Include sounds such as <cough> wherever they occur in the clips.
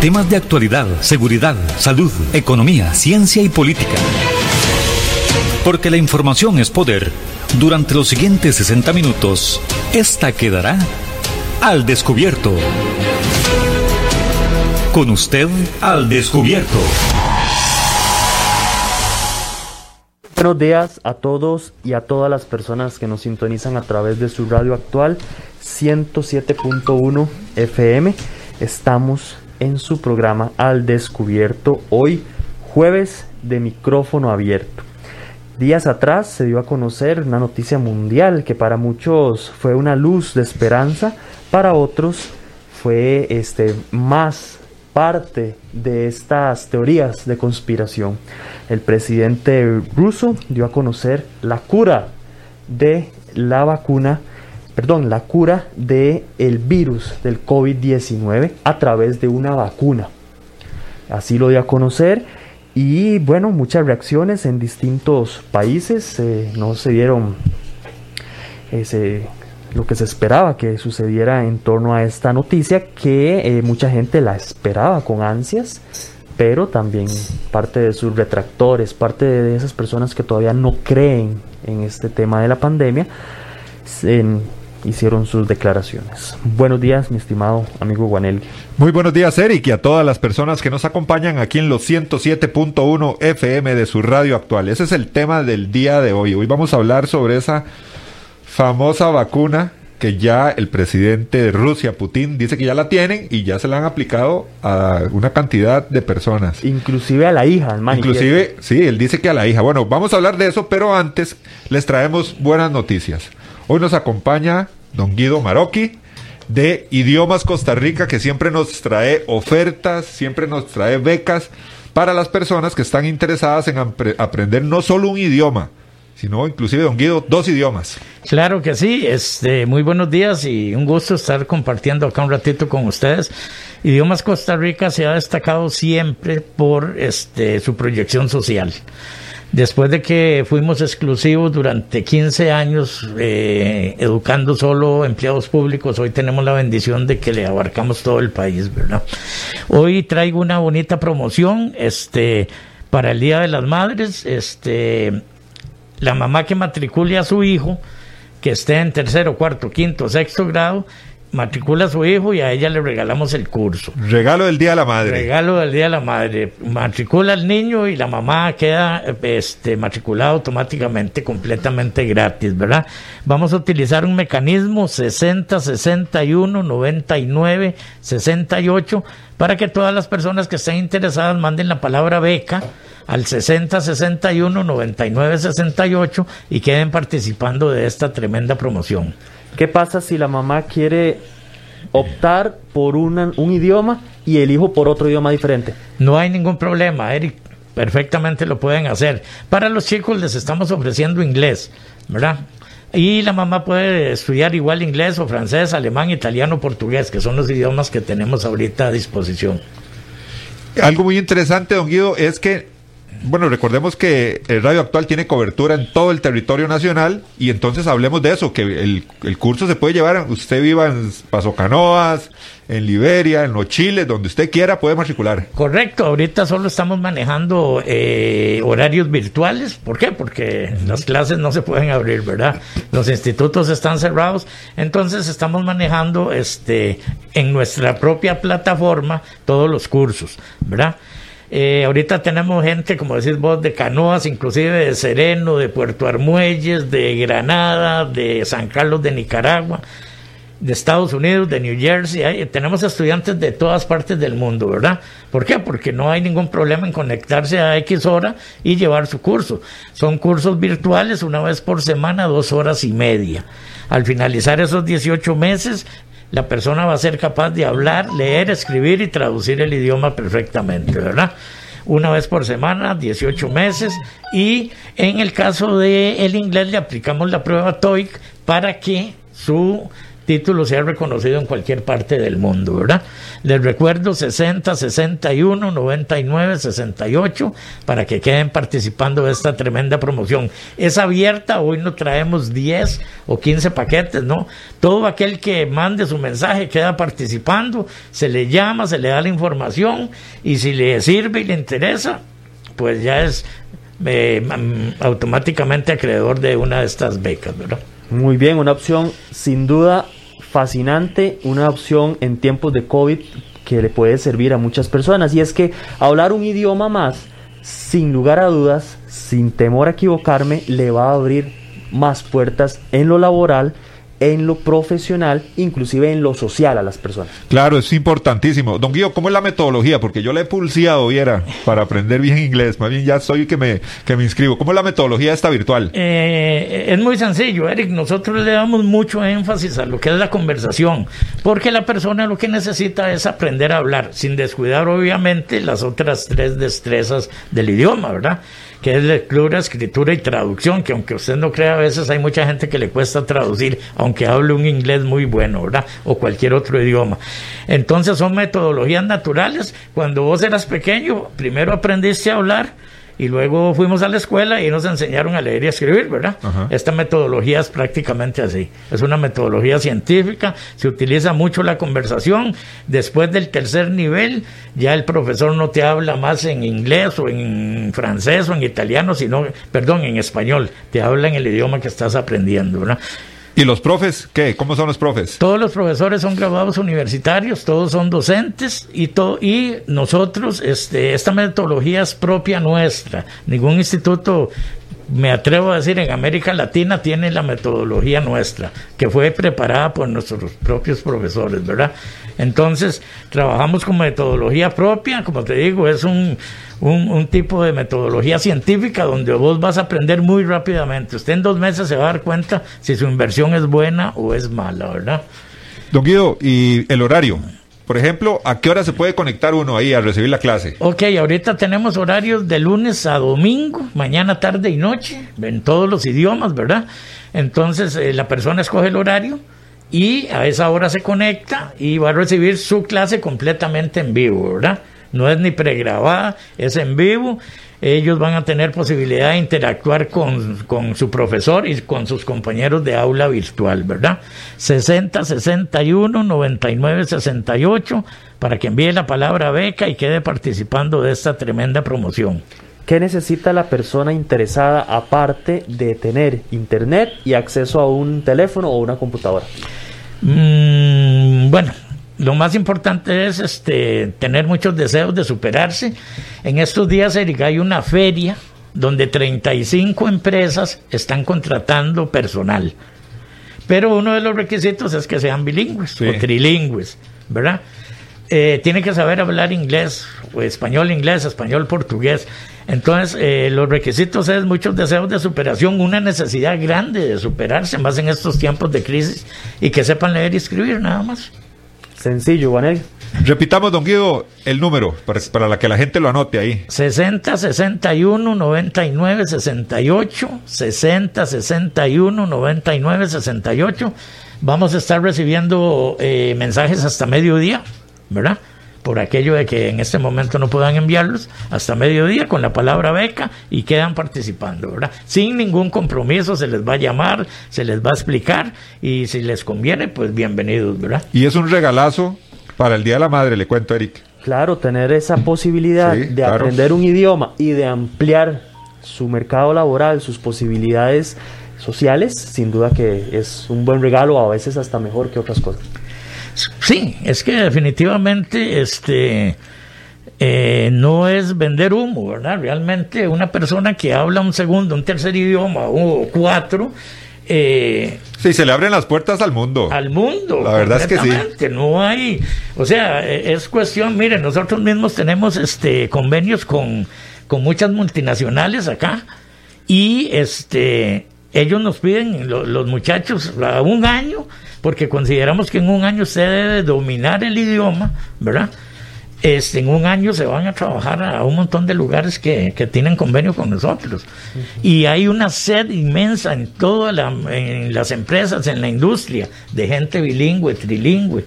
Temas de actualidad, seguridad, salud, economía, ciencia y política. Porque la información es poder. Durante los siguientes 60 minutos, esta quedará al descubierto. Con usted al descubierto. Buenos días a todos y a todas las personas que nos sintonizan a través de su radio actual 107.1 FM. Estamos en su programa Al Descubierto hoy jueves de micrófono abierto. Días atrás se dio a conocer una noticia mundial que para muchos fue una luz de esperanza, para otros fue este más parte de estas teorías de conspiración. El presidente ruso dio a conocer la cura de la vacuna, perdón, la cura de el virus del COVID-19 a través de una vacuna. Así lo dio a conocer y bueno, muchas reacciones en distintos países. Eh, no se dieron ese, lo que se esperaba que sucediera en torno a esta noticia, que eh, mucha gente la esperaba con ansias, pero también parte de sus retractores, parte de esas personas que todavía no creen en este tema de la pandemia, hicieron sus declaraciones. Buenos días, mi estimado amigo Guanel. Muy buenos días, Eric, y a todas las personas que nos acompañan aquí en los 107.1 FM de su radio actual. Ese es el tema del día de hoy. Hoy vamos a hablar sobre esa famosa vacuna que ya el presidente de Rusia, Putin, dice que ya la tienen y ya se la han aplicado a una cantidad de personas. Inclusive a la hija, Inclusive, sí, él dice que a la hija. Bueno, vamos a hablar de eso, pero antes les traemos buenas noticias. Hoy nos acompaña don Guido Maroki de Idiomas Costa Rica, que siempre nos trae ofertas, siempre nos trae becas para las personas que están interesadas en aprender no solo un idioma, sino inclusive, don Guido, dos idiomas. Claro que sí, este, muy buenos días y un gusto estar compartiendo acá un ratito con ustedes. Idiomas Costa Rica se ha destacado siempre por este, su proyección social. Después de que fuimos exclusivos durante 15 años eh, educando solo empleados públicos, hoy tenemos la bendición de que le abarcamos todo el país, ¿verdad? Hoy traigo una bonita promoción, este, para el Día de las Madres, este, la mamá que matricule a su hijo, que esté en tercero, cuarto, quinto, sexto grado, matricula a su hijo y a ella le regalamos el curso. Regalo del Día de la Madre. Regalo del Día de la Madre. Matricula al niño y la mamá queda este, matriculada automáticamente, completamente gratis, ¿verdad? Vamos a utilizar un mecanismo 60, 61, 99, 68 para que todas las personas que estén interesadas manden la palabra beca al 60 61 99 68 y queden participando de esta tremenda promoción. ¿Qué pasa si la mamá quiere optar por un idioma y el hijo por otro idioma diferente? No hay ningún problema, Eric. Perfectamente lo pueden hacer. Para los chicos les estamos ofreciendo inglés, ¿verdad? Y la mamá puede estudiar igual inglés o francés, alemán, italiano, portugués, que son los idiomas que tenemos ahorita a disposición. Algo muy interesante, don Guido, es que bueno, recordemos que el Radio Actual tiene cobertura en todo el territorio nacional y entonces hablemos de eso, que el, curso se puede llevar, usted viva en Paso Canoas, en Liberia, en los Chiles, donde usted quiera puede matricular. Correcto, ahorita solo estamos manejando eh, horarios virtuales, ¿por qué? Porque las clases no se pueden abrir, ¿verdad? Los institutos están cerrados, entonces estamos manejando este en nuestra propia plataforma todos los cursos, ¿verdad? Eh, ahorita tenemos gente, como decís vos, de canoas, inclusive de Sereno, de Puerto Armuelles, de Granada, de San Carlos de Nicaragua, de Estados Unidos, de New Jersey. tenemos estudiantes de todas partes del mundo, ¿verdad? ¿Por qué? Porque no hay ningún problema en conectarse a X hora y llevar su curso. Son cursos virtuales una vez por semana, dos horas y media. Al finalizar esos 18 meses, la persona va a ser capaz de hablar, leer, escribir y traducir el idioma perfectamente, ¿verdad? Una vez por semana, 18 meses, y en el caso del el inglés le aplicamos la prueba TOEIC para que su título sea reconocido en cualquier parte del mundo, ¿verdad? Les recuerdo 60, 61, 99, 68 para que queden participando de esta tremenda promoción. Es abierta, hoy no traemos 10 o 15 paquetes, ¿no? Todo aquel que mande su mensaje queda participando, se le llama, se le da la información y si le sirve y le interesa, pues ya es eh, automáticamente acreedor de una de estas becas, ¿verdad? Muy bien, una opción sin duda fascinante, una opción en tiempos de COVID que le puede servir a muchas personas. Y es que hablar un idioma más, sin lugar a dudas, sin temor a equivocarme, le va a abrir más puertas en lo laboral en lo profesional, inclusive en lo social a las personas. Claro, es importantísimo. Don Guido, ¿cómo es la metodología? Porque yo le he pulseado, viera, para aprender bien inglés. Más bien ya soy que me, que me inscribo. ¿Cómo es la metodología esta virtual? Eh, es muy sencillo, Eric. Nosotros le damos mucho énfasis a lo que es la conversación, porque la persona lo que necesita es aprender a hablar, sin descuidar obviamente las otras tres destrezas del idioma, ¿verdad? Que es lectura, escritura y traducción, que aunque usted no crea, a veces hay mucha gente que le cuesta traducir, aunque hable un inglés muy bueno, ¿verdad? O cualquier otro idioma. Entonces son metodologías naturales. Cuando vos eras pequeño, primero aprendiste a hablar, y luego fuimos a la escuela y nos enseñaron a leer y a escribir, ¿verdad? Esta metodología es prácticamente así. Es una metodología científica, se utiliza mucho la conversación. Después del tercer nivel, ya el profesor no te habla más en inglés o en francés o en italiano, sino, perdón, en español. Te habla en el idioma que estás aprendiendo, ¿verdad? ¿Y los profes? ¿Qué? ¿Cómo son los profes? Todos los profesores son graduados universitarios, todos son docentes y, to y nosotros, este, esta metodología es propia nuestra. Ningún instituto me atrevo a decir, en América Latina tiene la metodología nuestra, que fue preparada por nuestros propios profesores, ¿verdad? Entonces, trabajamos con metodología propia, como te digo, es un, un, tipo de metodología científica donde vos vas a aprender muy rápidamente. Usted en dos meses se va a dar cuenta si su inversión es buena o es mala, ¿verdad? Don Guido, ¿y el horario? Por ejemplo, ¿a qué hora se puede conectar uno ahí a recibir la clase? Ok, ahorita tenemos horarios de lunes a domingo, mañana, tarde y noche, en todos los idiomas, ¿verdad? Entonces eh, la persona escoge el horario y a esa hora se conecta y va a recibir su clase completamente en vivo, ¿verdad? No es ni pregrabada, es en vivo ellos van a tener posibilidad de interactuar con, con, su profesor y con sus compañeros de aula virtual, ¿verdad? 60 61 99 68 para que envíe la palabra beca y quede participando de esta tremenda promoción. ¿Qué necesita la persona interesada aparte de tener internet y acceso a un teléfono o una computadora? Mm, bueno, lo más importante es este, tener muchos deseos de superarse. En estos días, Erika, hay una feria donde 35 empresas están contratando personal. Pero uno de los requisitos es que sean bilingües o trilingües, ¿verdad? Eh, tiene que saber hablar inglés, o español, inglés, español, portugués. Entonces, eh, los requisitos es muchos deseos de superación, una necesidad grande de superarse, más en estos tiempos de crisis, y que sepan leer y escribir, nada más. Sencillo, Juanel. Repitamos, don Guido, el número para, para la que la gente lo anote ahí. 60 61 99 68 60 61 99 68. Vamos a estar recibiendo eh, mensajes hasta mediodía, ¿verdad? por aquello de que en este momento no puedan enviarlos hasta mediodía con la palabra beca y quedan participando, ¿verdad? Sin ningún compromiso se les va a llamar, se les va a explicar y si les conviene, pues bienvenidos, ¿verdad? Y es un regalazo para el Día de la Madre, le cuento, Eric. Claro, tener esa posibilidad de aprender un idioma y de ampliar su mercado laboral, sus posibilidades sociales, sin duda que es un buen regalo, a veces hasta mejor que otras cosas. Sí, es que definitivamente este eh, no es vender humo, ¿verdad? Realmente una persona que habla un segundo, un tercer idioma o cuatro, eh, sí, se le abren las puertas al mundo. Al mundo. La verdad es que sí. No hay, o sea, e, es cuestión, miren, nosotros mismos tenemos este convenios con, con muchas multinacionales acá y este ellos nos piden, los muchachos, a un año porque consideramos que en un año usted debe dominar el idioma, ¿verdad? este, en un año se van a trabajar a un montón de lugares que, que tienen convenio con nosotros. Y hay una sed inmensa en todas las empresas, en la industria, de gente bilingüe, trilingüe.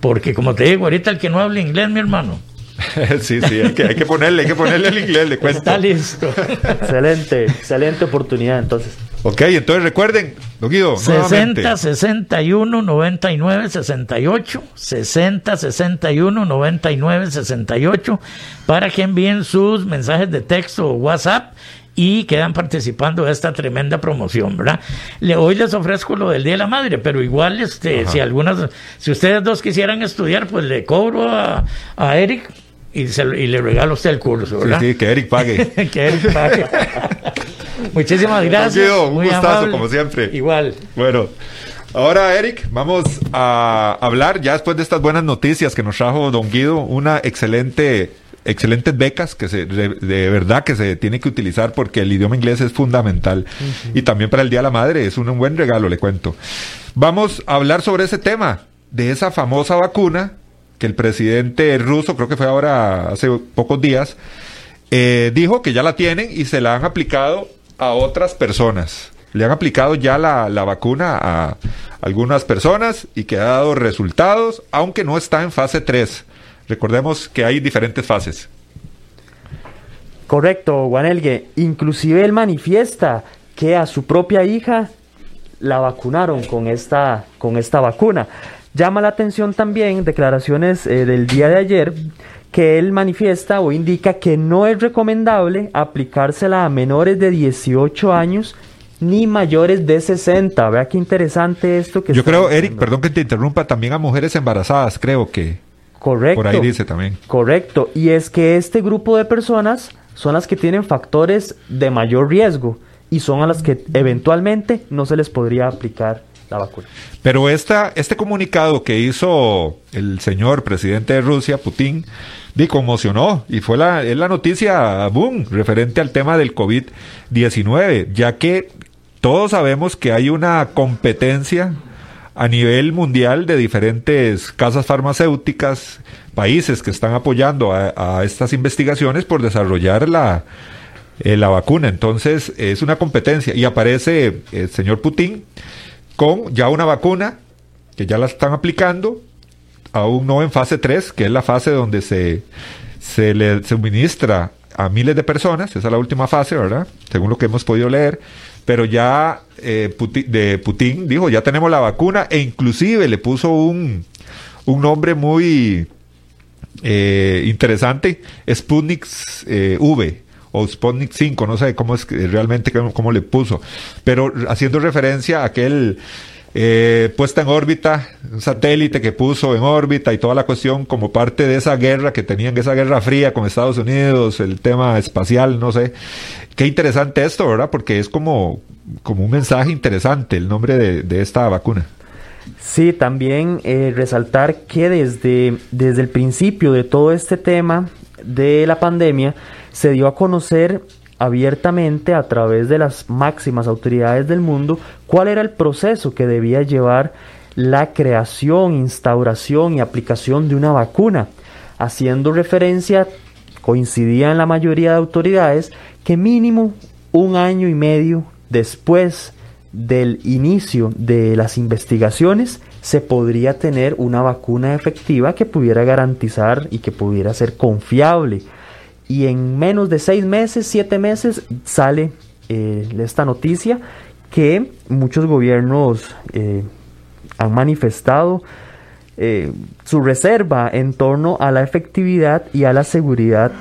Porque como te digo, ahorita el que no habla inglés, mi hermano, <laughs> sí, sí, hay que, hay que, ponerle, hay que ponerle el inglés, le cuento. Está listo. excelente, excelente oportunidad entonces. Ok, entonces recuerden, Don Guido, 60 61 99 68 60 61 99 68 para que envíen sus mensajes de texto o WhatsApp y quedan participando de esta tremenda promoción, ¿verdad? Le, hoy les ofrezco lo del Día de la Madre, pero igual este, si algunas, si ustedes dos quisieran estudiar, pues le cobro a, a Eric y, se, y, le regalo a usted el curso, ¿verdad? Sí, sí que Eric pague. <laughs> que Eric pague. <laughs> Muchísimas gracias. un Muy gustazo, como siempre. Igual. Bueno. Ahora, Eric, vamos a hablar ya después de estas buenas noticias que nos trajo Don Guido, una excelente excelentes becas que se, de, verdad que se tiene que utilizar porque el idioma inglés es fundamental. Y también para el Día de la Madre es un, buen regalo, le cuento. Vamos a hablar sobre ese tema, de esa famosa vacuna que el presidente ruso, creo que fue ahora hace pocos días, eh, dijo que ya la tienen y se la han aplicado a otras personas. Le han aplicado ya la, la, vacuna a algunas personas y que ha dado resultados, aunque no está en fase 3. Recordemos que hay diferentes fases. Correcto, Juanelgue. Inclusive él manifiesta que a su propia hija la vacunaron con esta, con esta vacuna. Llama la atención también declaraciones eh, del día de ayer que él manifiesta o indica que no es recomendable aplicársela a menores de 18 años ni mayores de 60. Vea qué interesante esto que Yo creo, Eric, perdón que te interrumpa, también a mujeres embarazadas, creo que. Correcto. Por ahí dice también. Correcto. Y es que este grupo de personas son las que tienen factores de mayor riesgo y son a las que eventualmente no se les podría aplicar Pero esta, este comunicado que hizo el señor presidente de Rusia, Putin, di conmocionó y fue la, es la noticia boom referente al tema del COVID-19, ya que todos sabemos que hay una competencia a nivel mundial de diferentes casas farmacéuticas, países que están apoyando a, estas investigaciones por desarrollar la, eh, la vacuna. Entonces es una competencia y aparece el señor Putin con ya una vacuna que ya la están aplicando, aún no en fase 3, que es la fase donde se, se le suministra a miles de personas, esa es la última fase, ¿verdad? Según lo que hemos podido leer. Pero ya eh, Putin, de Putin dijo, ya tenemos la vacuna e inclusive le puso un, un nombre muy eh, interesante, Sputnik eh, V o Sputnik 5, no sé cómo es realmente cómo, le puso, pero haciendo referencia a aquel eh, puesta en órbita, un satélite que puso en órbita y toda la cuestión como parte de esa guerra que tenían, esa guerra fría con Estados Unidos, el tema espacial, no sé. Qué interesante esto, ¿verdad? Porque es como, como un mensaje interesante el nombre de, esta vacuna. Sí, también eh, resaltar que desde, desde el principio de todo este tema de la pandemia se dio a conocer abiertamente a través de las máximas autoridades del mundo cuál era el proceso que debía llevar la creación, instauración y aplicación de una vacuna, haciendo referencia, coincidía en la mayoría de autoridades, que mínimo un año y medio después del inicio de las investigaciones se podría tener una vacuna efectiva que pudiera garantizar y que pudiera ser confiable y en menos de seis meses, siete meses, sale eh, esta noticia que muchos gobiernos eh, han manifestado eh, su reserva en torno a la efectividad y a la seguridad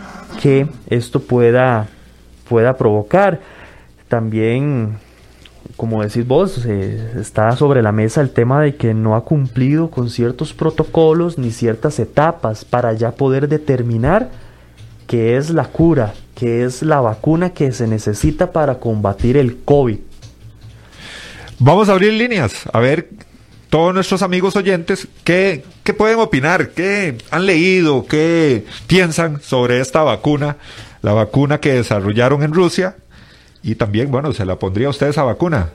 que esto pueda, pueda provocar. También, como decís vos, está sobre la mesa el tema de que no ha cumplido con ciertos protocolos ni ciertas etapas para ya poder determinar que es la cura, que es la vacuna que se necesita para combatir el COVID. Vamos a abrir líneas, a ver todos nuestros amigos oyentes qué, qué pueden opinar, qué han leído, qué piensan sobre esta vacuna, la vacuna que desarrollaron en Rusia y también, bueno, se la pondría a usted esa vacuna.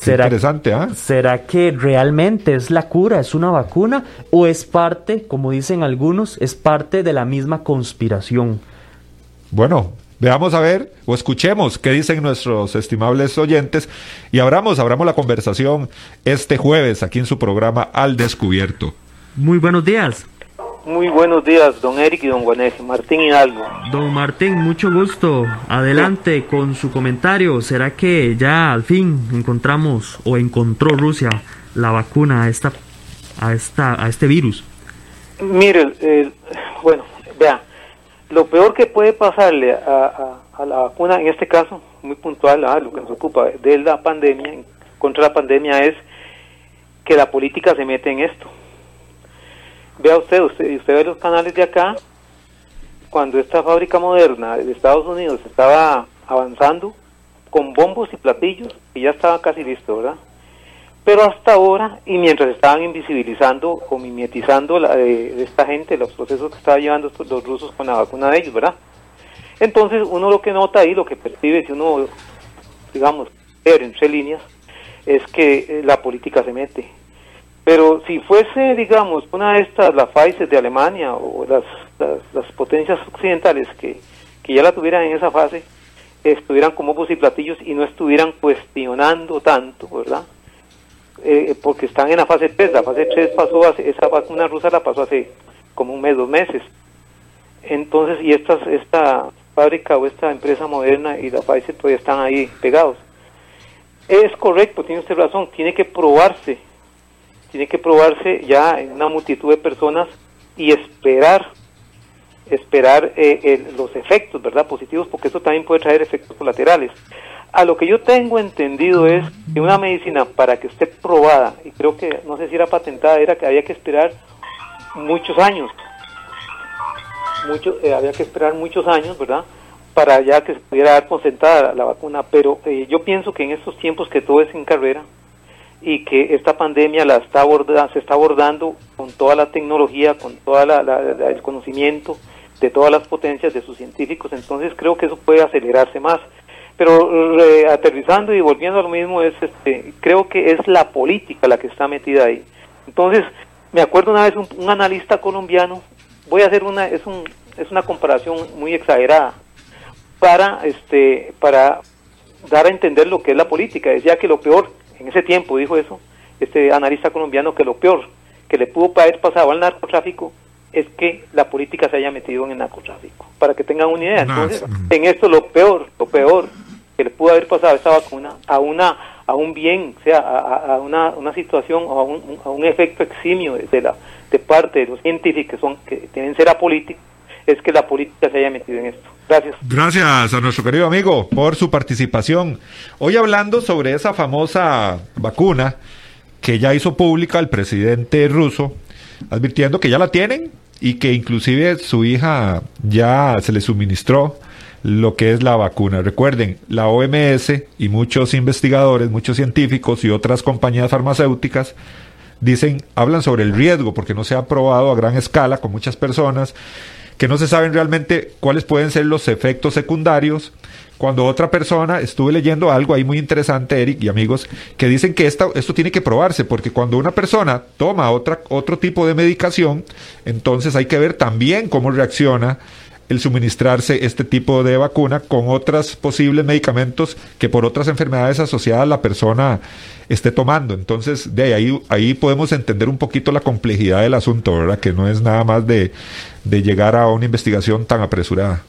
¿Será, interesante, ¿ah? ¿Será que realmente es la cura, es una vacuna o es parte, como dicen algunos, es parte de la misma conspiración? Bueno, veamos a ver o escuchemos qué dicen nuestros estimables oyentes y abramos, abramos la conversación este jueves aquí en su programa Al Descubierto. Muy buenos días. Muy buenos días, don Eric y don Juanes. Martín Hidalgo. Don Martín, mucho gusto. Adelante con su comentario. ¿Será que ya al fin encontramos o encontró Rusia la vacuna a esta a esta a este virus? Mire, el- bueno, vea, lo peor que puede pasarle a, a- a la vacuna, en este caso, muy puntual, ah, lo que nos ocupa de la pandemia, contra la pandemia, es que la política se mete en esto. Vea usted, usted, usted ve los canales de acá, cuando esta fábrica moderna de Estados Unidos estaba avanzando con bombos y platillos, y ya estaba casi listo, ¿verdad? Pero hasta ahora, y mientras estaban invisibilizando o mimetizando la, de, de esta gente, los procesos que estaban llevando los rusos con la vacuna de ellos, ¿verdad? Entonces, uno lo que nota ahí, lo que percibe, si uno, digamos, entre líneas, es que eh, la política se mete. Pero si fuese, digamos, una de estas, la Pfizer de Alemania o las, las, potencias occidentales que, que ya la tuvieran en esa fase, estuvieran como bombos y platillos y no estuvieran cuestionando tanto, ¿verdad? Eh, porque están en la fase 3, la fase 3 pasó, hace, esa vacuna rusa la pasó hace como un mes, dos meses. Entonces, y estas, esta fábrica o esta empresa moderna y la Pfizer todavía están ahí pegados. Es correcto, tiene usted razón, tiene que probarse, tiene que probarse ya en una multitud de personas y esperar, esperar eh, los efectos, ¿verdad? Positivos, porque eso también puede traer efectos colaterales. A lo que yo tengo entendido es que una medicina para que esté probada, y creo que, no sé si era patentada, era que había que esperar muchos años, mucho, eh, había que esperar muchos años, ¿verdad? Para ya que se pudiera dar concentrada la vacuna, pero eh, yo pienso que en estos tiempos que todo es en carrera y que esta pandemia la está aborda, se está abordando con toda la tecnología, con todo el conocimiento de todas las potencias de sus científicos, entonces creo que eso puede acelerarse más. Pero aterrizando y volviendo a lo mismo, es este, creo que es la política la que está metida ahí. Entonces, me acuerdo una vez un, un analista colombiano, voy a hacer una, es, un, es una comparación muy exagerada, para, este, para dar a entender lo que es la política. Decía que lo peor, en ese tiempo dijo eso, este analista colombiano, que lo peor que le pudo haber pasado al narcotráfico es que la política se haya metido en el narcotráfico. Para que tengan una idea. Entonces, en esto lo peor, lo peor que le pudo haber pasado a esta vacuna, a una a un bien, o sea, a, a una, una, situación o a un, a un, efecto eximio de, la, de parte de los científicos que, son, que tienen ser apolíticos, es que la política se haya metido en esto. Gracias. Gracias a nuestro querido amigo por su participación. Hoy hablando sobre esa famosa vacuna que ya hizo pública el presidente ruso, advirtiendo que ya la tienen y que inclusive su hija ya se le suministró lo que es la vacuna. Recuerden, la OMS y muchos investigadores, muchos científicos y otras compañías farmacéuticas dicen, hablan sobre el riesgo porque no se ha probado a gran escala con muchas personas, que no se saben realmente cuáles pueden ser los efectos secundarios. Cuando otra persona, estuve leyendo algo ahí muy interesante, Eric y amigos, que dicen que esta, esto tiene que probarse, porque cuando una persona toma otra, otro tipo de medicación, entonces hay que ver también cómo reacciona el suministrarse este tipo de vacuna con otros posibles medicamentos que por otras enfermedades asociadas la persona esté tomando. Entonces, de ahí, ahí podemos entender un poquito la complejidad del asunto, ¿verdad? Que no es nada más de, de llegar a una investigación tan apresurada.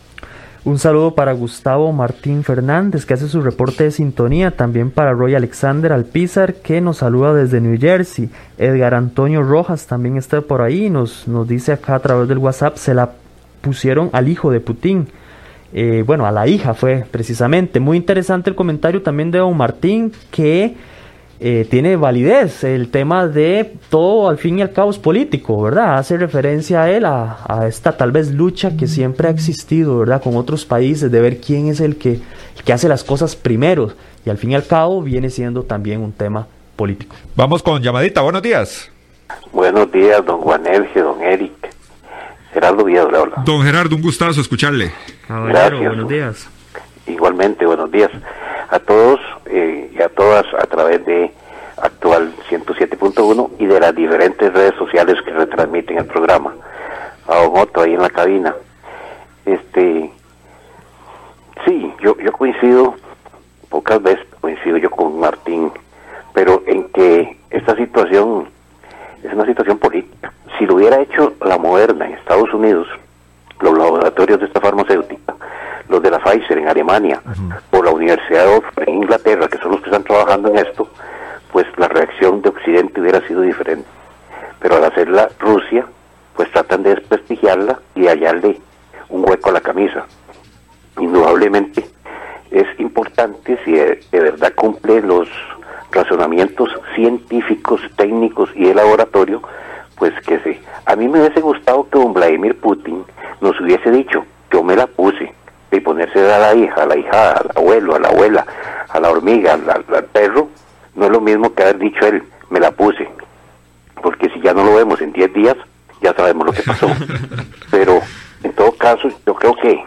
Un saludo para Gustavo Martín Fernández, que hace su reporte de sintonía. También para Roy Alexander Alpizar, que nos saluda desde New Jersey. Edgar Antonio Rojas también está por ahí. Nos, nos dice acá a través del WhatsApp, se la pusieron al hijo de Putin. Eh, bueno, a la hija fue precisamente. Muy interesante el comentario también de Don Martín, que eh, tiene validez el tema de todo al fin y al cabo es político, ¿verdad? Hace referencia a él, a, a, esta tal vez lucha que siempre ha existido, ¿verdad? Con otros países, de ver quién es el que, el que hace las cosas primero. Y al fin y al cabo viene siendo también un tema político. Vamos con llamadita, buenos días. Buenos días, don Juan Elge, don Eric. Gerardo Díaz le habla. Don Gerardo, un gustazo escucharle. Caballero, buenos días. Igualmente, buenos días. a todos eh, y a todas a través de actual 107.1 y de las diferentes redes sociales que retransmiten el programa. A Don Otto ahí en la cabina. Este, sí, yo, yo coincido, pocas veces coincido yo con Martín, pero en que esta situación es una situación política. Si lo hubiera hecho la Moderna en Estados Unidos, los laboratorios de esta farmacéutica, los de la Pfizer en Alemania, o la Universidad de Oxford en Inglaterra, que son los que están trabajando en esto, pues la reacción de Occidente hubiera sido diferente. Pero al hacerla Rusia, pues tratan de desprestigiarla y hallarle un hueco a la camisa. Indudablemente es importante si de, de verdad cumple los razonamientos científicos, técnicos y de laboratorio, pues que sí. A mí me hubiese gustado que don Vladimir Putin nos hubiese dicho, yo me la puse, y ponerse a la hija, a la hija, al abuelo, a la abuela, a la hormiga, al, al- perro, no es lo mismo que haber dicho él, me la puse. Porque si ya no lo vemos en 10 días, ya sabemos lo que pasó. <laughs> Pero en todo caso, yo creo que,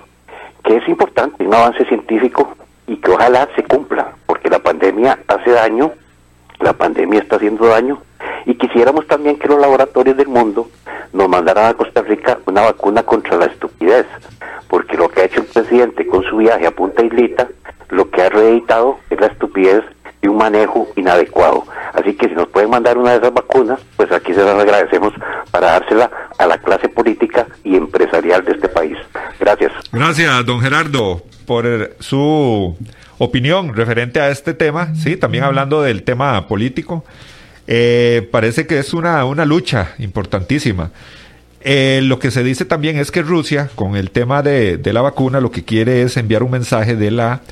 que es importante un avance científico y que ojalá se cumpla, porque la pandemia hace daño, la pandemia está haciendo daño, y quisiéramos también que los laboratorios del mundo nos mandaran a Costa Rica una vacuna contra la estupidez, porque lo que ha hecho el presidente con su viaje a Punta Islita, lo que ha reeditado es la estupidez y un manejo inadecuado. Así que si nos pueden mandar una de esas vacunas, pues aquí se las agradecemos para dársela a la clase política y empresarial de este país. Gracias. Gracias, don Gerardo, por su opinión referente a este tema. Sí, también hablando del tema político. Eh, parece que es una, una lucha importantísima. Eh, lo que se dice también es que Rusia, con el tema de, de la vacuna, lo que quiere es enviar un mensaje de la,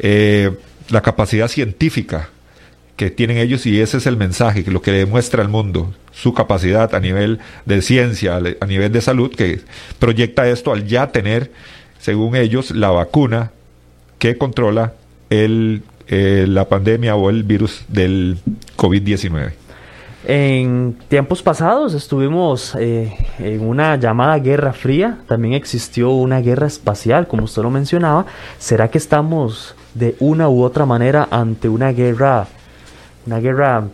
eh, la capacidad científica que tienen ellos y ese es el mensaje, lo que demuestra al mundo, su capacidad a nivel de ciencia, a nivel de salud, que proyecta esto al ya tener, según ellos, la vacuna que controla el, eh, la pandemia o el virus del COVID-19. En tiempos pasados estuvimos eh, en una llamada guerra fría, también existió una guerra espacial, como usted lo mencionaba. ¿Será que estamos de una u otra manera ante una guerra, una guerra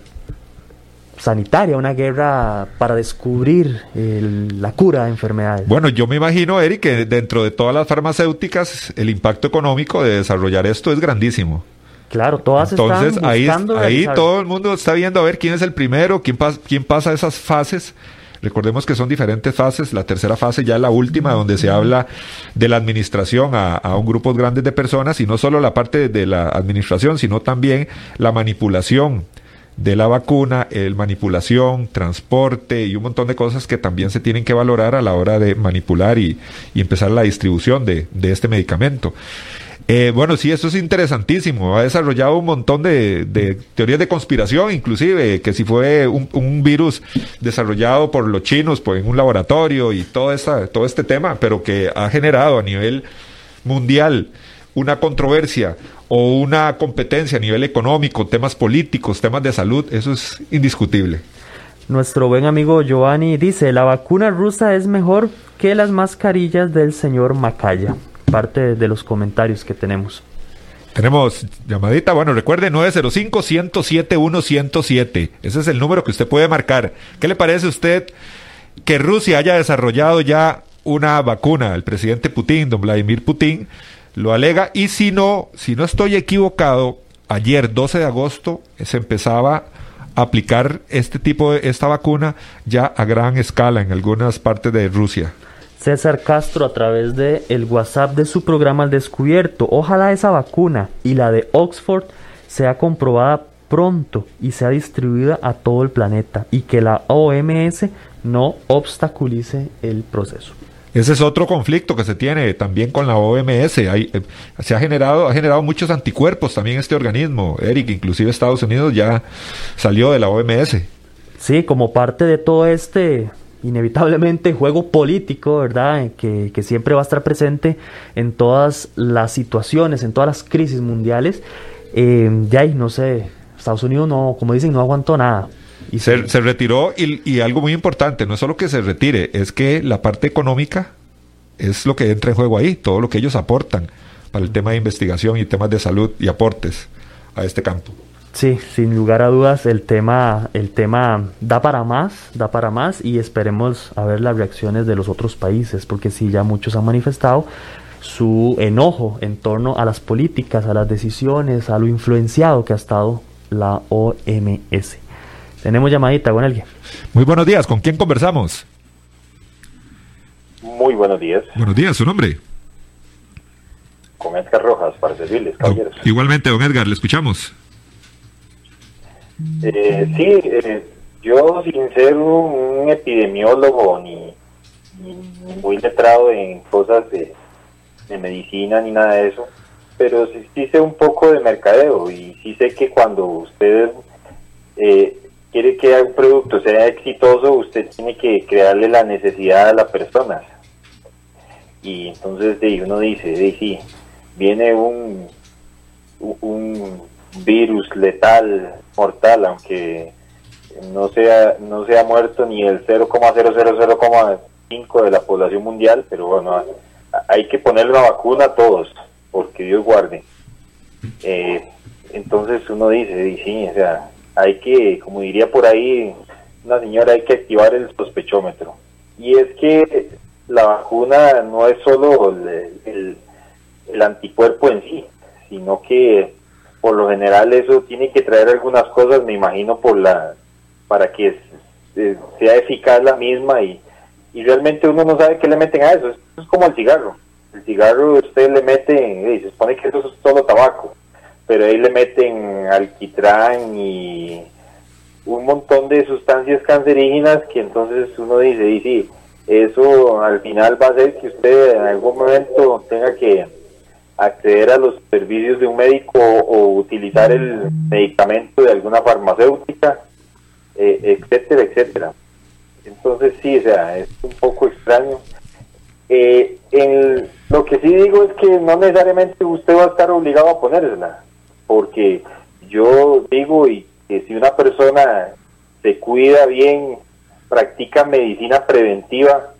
sanitaria, una guerra para descubrir el- la cura de enfermedades? Bueno, yo me imagino, Eric, que dentro de todas las farmacéuticas, el impacto económico de desarrollar esto es grandísimo. Claro, todas Entonces están ahí, buscando ahí realizar- todo el mundo está viendo a ver quién es el primero, quién, pas- quién pasa esas fases. Recordemos que son diferentes fases. La tercera fase ya es la última, donde se habla de la administración a, a un grupo grande de personas y no solo la parte de la administración, sino también la manipulación de la vacuna, el manipulación, transporte y un montón de cosas que también se tienen que valorar a la hora de manipular y, y empezar la distribución de, de este medicamento. Eh, bueno, sí, eso es interesantísimo. Ha desarrollado un montón de, teorías de conspiración, inclusive, que si fue un, virus desarrollado por los chinos pues, en un laboratorio y todo, todo este tema, pero que ha generado a nivel mundial una controversia o una competencia a nivel económico, temas políticos, temas de salud, eso es indiscutible. Nuestro buen amigo Giovanni dice, la vacuna rusa es mejor que las mascarillas del señor Macaya. Parte de los comentarios que tenemos. Tenemos llamadita, bueno, recuerde 905-107-107. Ese es el número que usted puede marcar. ¿Qué le parece a usted que Rusia haya desarrollado ya una vacuna? El presidente Putin, don Vladimir Putin, lo alega. Y si no, si no estoy equivocado, ayer 12 de agosto se empezaba a aplicar este tipo de esta vacuna ya a gran escala en algunas partes de Rusia. César Castro a través de el WhatsApp de su programa Al Descubierto. Ojalá esa vacuna y la de Oxford sea comprobada pronto y sea distribuida a todo el planeta y que la OMS no obstaculice el proceso. Ese es otro conflicto que se tiene también con la OMS. Hay, eh, se ha generado, ha generado muchos anticuerpos también este organismo. Eric, inclusive Estados Unidos ya salió de la OMS. Sí, como parte de todo este inevitablemente juego político, ¿verdad? Que, que siempre va a estar presente en todas las situaciones, en todas las crisis mundiales. Eh, ya, y no sé, Estados Unidos no, como dicen, no aguantó nada. Y Se, se retiró y, y algo muy importante, no es solo que se retire, es que la parte económica es lo que entra en juego ahí, todo lo que ellos aportan para el tema de investigación y temas de salud y aportes a este campo. Sí, sin lugar a dudas el tema, el tema da para más, da para más y esperemos a ver las reacciones de los otros países, porque sí, ya muchos han manifestado su enojo en torno a las políticas, a las decisiones, a lo influenciado que ha estado la OMS. Tenemos llamadita con alguien. Muy buenos días, ¿con quién conversamos? Muy buenos días. Buenos días, ¿su nombre? Con Edgar Rojas, para servirles, caballeros. Igualmente, don Edgar, le escuchamos. Eh, sí, eh, yo sin ser un, epidemiólogo ni, muy letrado en cosas de, medicina ni nada de eso, pero sí, sé un poco de mercadeo y sí sé que cuando usted eh, quiere que un producto sea exitoso, usted tiene que crearle la necesidad a la persona. Y entonces de, uno dice, de, sí, viene un, un virus letal, mortal, aunque no sea no sea muerto ni el 0,000,5 de la población mundial, pero bueno, hay que ponerle una vacuna a todos, porque Dios guarde. Eh, entonces uno dice, sí, o sea, hay que, como diría por ahí una señora, hay que activar el sospechómetro. Y es que la vacuna no es solo el anticuerpo en sí, sino que por lo general eso tiene que traer algunas cosas, me imagino, por la para que sea eficaz la misma y, y realmente uno no sabe qué le meten a eso. Es como el cigarro. El cigarro usted le mete, se supone que eso es solo tabaco, pero ahí le meten alquitrán y un montón de sustancias cancerígenas que entonces uno dice, y sí, eso al final va a hacer que usted en algún momento tenga que acceder a los servicios de un médico o, utilizar el medicamento de alguna farmacéutica, eh, etcétera, etcétera. Entonces sí, o sea, es un poco extraño. Eh, en, lo que sí digo es que no necesariamente usted va a estar obligado a ponérsela, porque yo digo y que si una persona se cuida bien, practica medicina preventiva,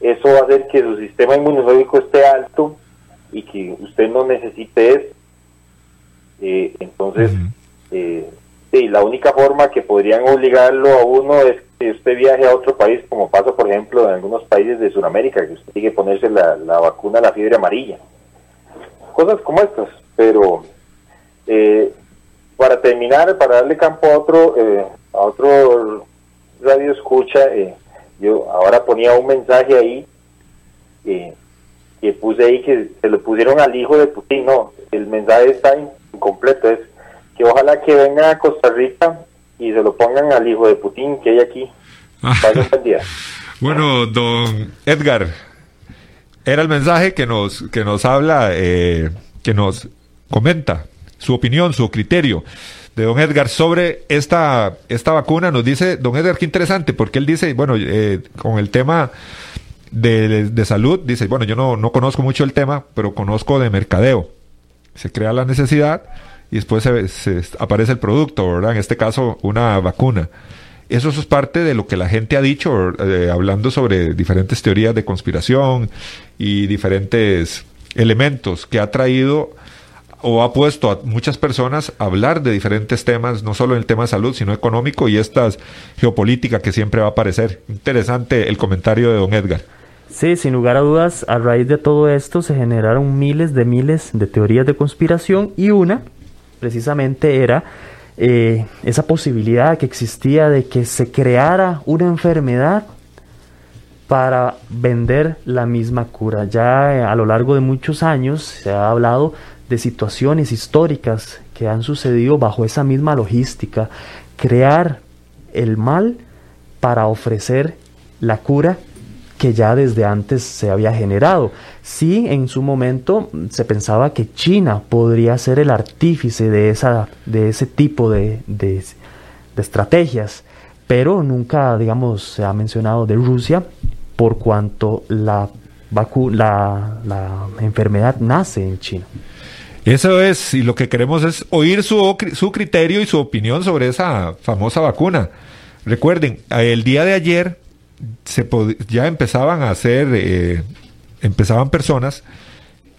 eso va a hacer que su sistema inmunológico esté alto y que usted no necesite eso. Eh, entonces, eh, sí, la única forma que podrían obligarlo a uno es que usted viaje a otro país, como pasa, por ejemplo, en algunos países de Sudamérica, que usted tiene que ponerse la, la vacuna la fiebre amarilla. Cosas como estas, pero eh, para terminar, para darle campo a otro, a otro radio escucha, yo ahora ponía un mensaje ahí que puse ahí que se lo pusieron al hijo de Putin. No, el mensaje está incompleto. Es que ojalá que venga a Costa Rica y se lo pongan al hijo de Putin que hay aquí. día. <laughs> bueno, don Edgar, era el mensaje que nos, que nos habla, eh, que nos comenta su opinión, su criterio de don Edgar sobre esta, esta vacuna. Nos dice, don Edgar, qué interesante, porque él dice, bueno, eh, con el tema de, salud, dice, bueno, yo no, no conozco mucho el tema, pero conozco de mercadeo. Se crea la necesidad y después se, aparece el producto, ¿verdad? En este caso, una vacuna. Eso, es parte de lo que la gente ha dicho, eh, hablando sobre diferentes teorías de conspiración y diferentes elementos que ha traído o ha puesto a muchas personas a hablar de diferentes temas, no solo en el tema de salud, sino económico y esta geopolítica que siempre va a aparecer. Interesante el comentario de don Edgar. Sí, sin lugar a dudas, a raíz de todo esto se generaron miles de miles de teorías de conspiración y una precisamente era eh, esa posibilidad que existía de que se creara una enfermedad para vender la misma cura. Ya eh, a lo largo de muchos años se ha hablado de situaciones históricas que han sucedido bajo esa misma logística, crear el mal para ofrecer la cura que ya desde antes se había generado. Sí, en su momento se pensaba que China podría ser el artífice de, esa, de ese tipo de, de, estrategias, pero nunca, digamos, se ha mencionado de Rusia por cuanto la, la, la enfermedad nace en China. Eso es, y lo que queremos es oír su, su criterio y su opinión sobre esa famosa vacuna. Recuerden, el día de ayer se ya empezaban a hacer, eh, empezaban personas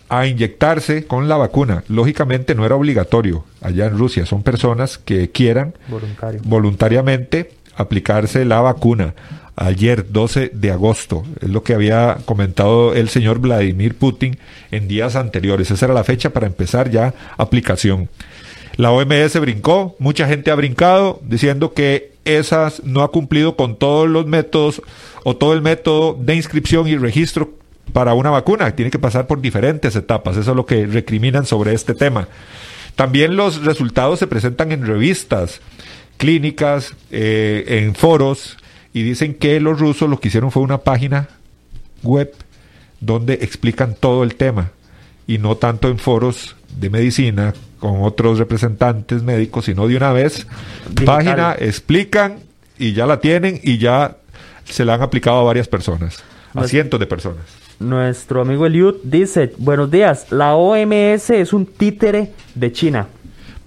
a inyectarse con la vacuna. Lógicamente no era obligatorio allá en Rusia, son personas que quieran Voluntario. voluntariamente aplicarse la vacuna. Ayer, 12 de agosto, es lo que había comentado el señor Vladimir Putin en días anteriores. Esa era la fecha para empezar ya aplicación. La OMS brincó, mucha gente ha brincado diciendo que esas no ha cumplido con todos los métodos o todo el método de inscripción y registro para una vacuna. Tiene que pasar por diferentes etapas. Eso es lo que recriminan sobre este tema. También los resultados se presentan en revistas clínicas, eh, en foros, y dicen que los rusos lo que hicieron fue una página web donde explican todo el tema y no tanto en foros de medicina con otros representantes médicos, sino de una vez, Digital. página, explican y ya la tienen y ya se la han aplicado a varias personas, a cientos de personas. Nuestro amigo Eliud dice, buenos días, la OMS es un títere de China.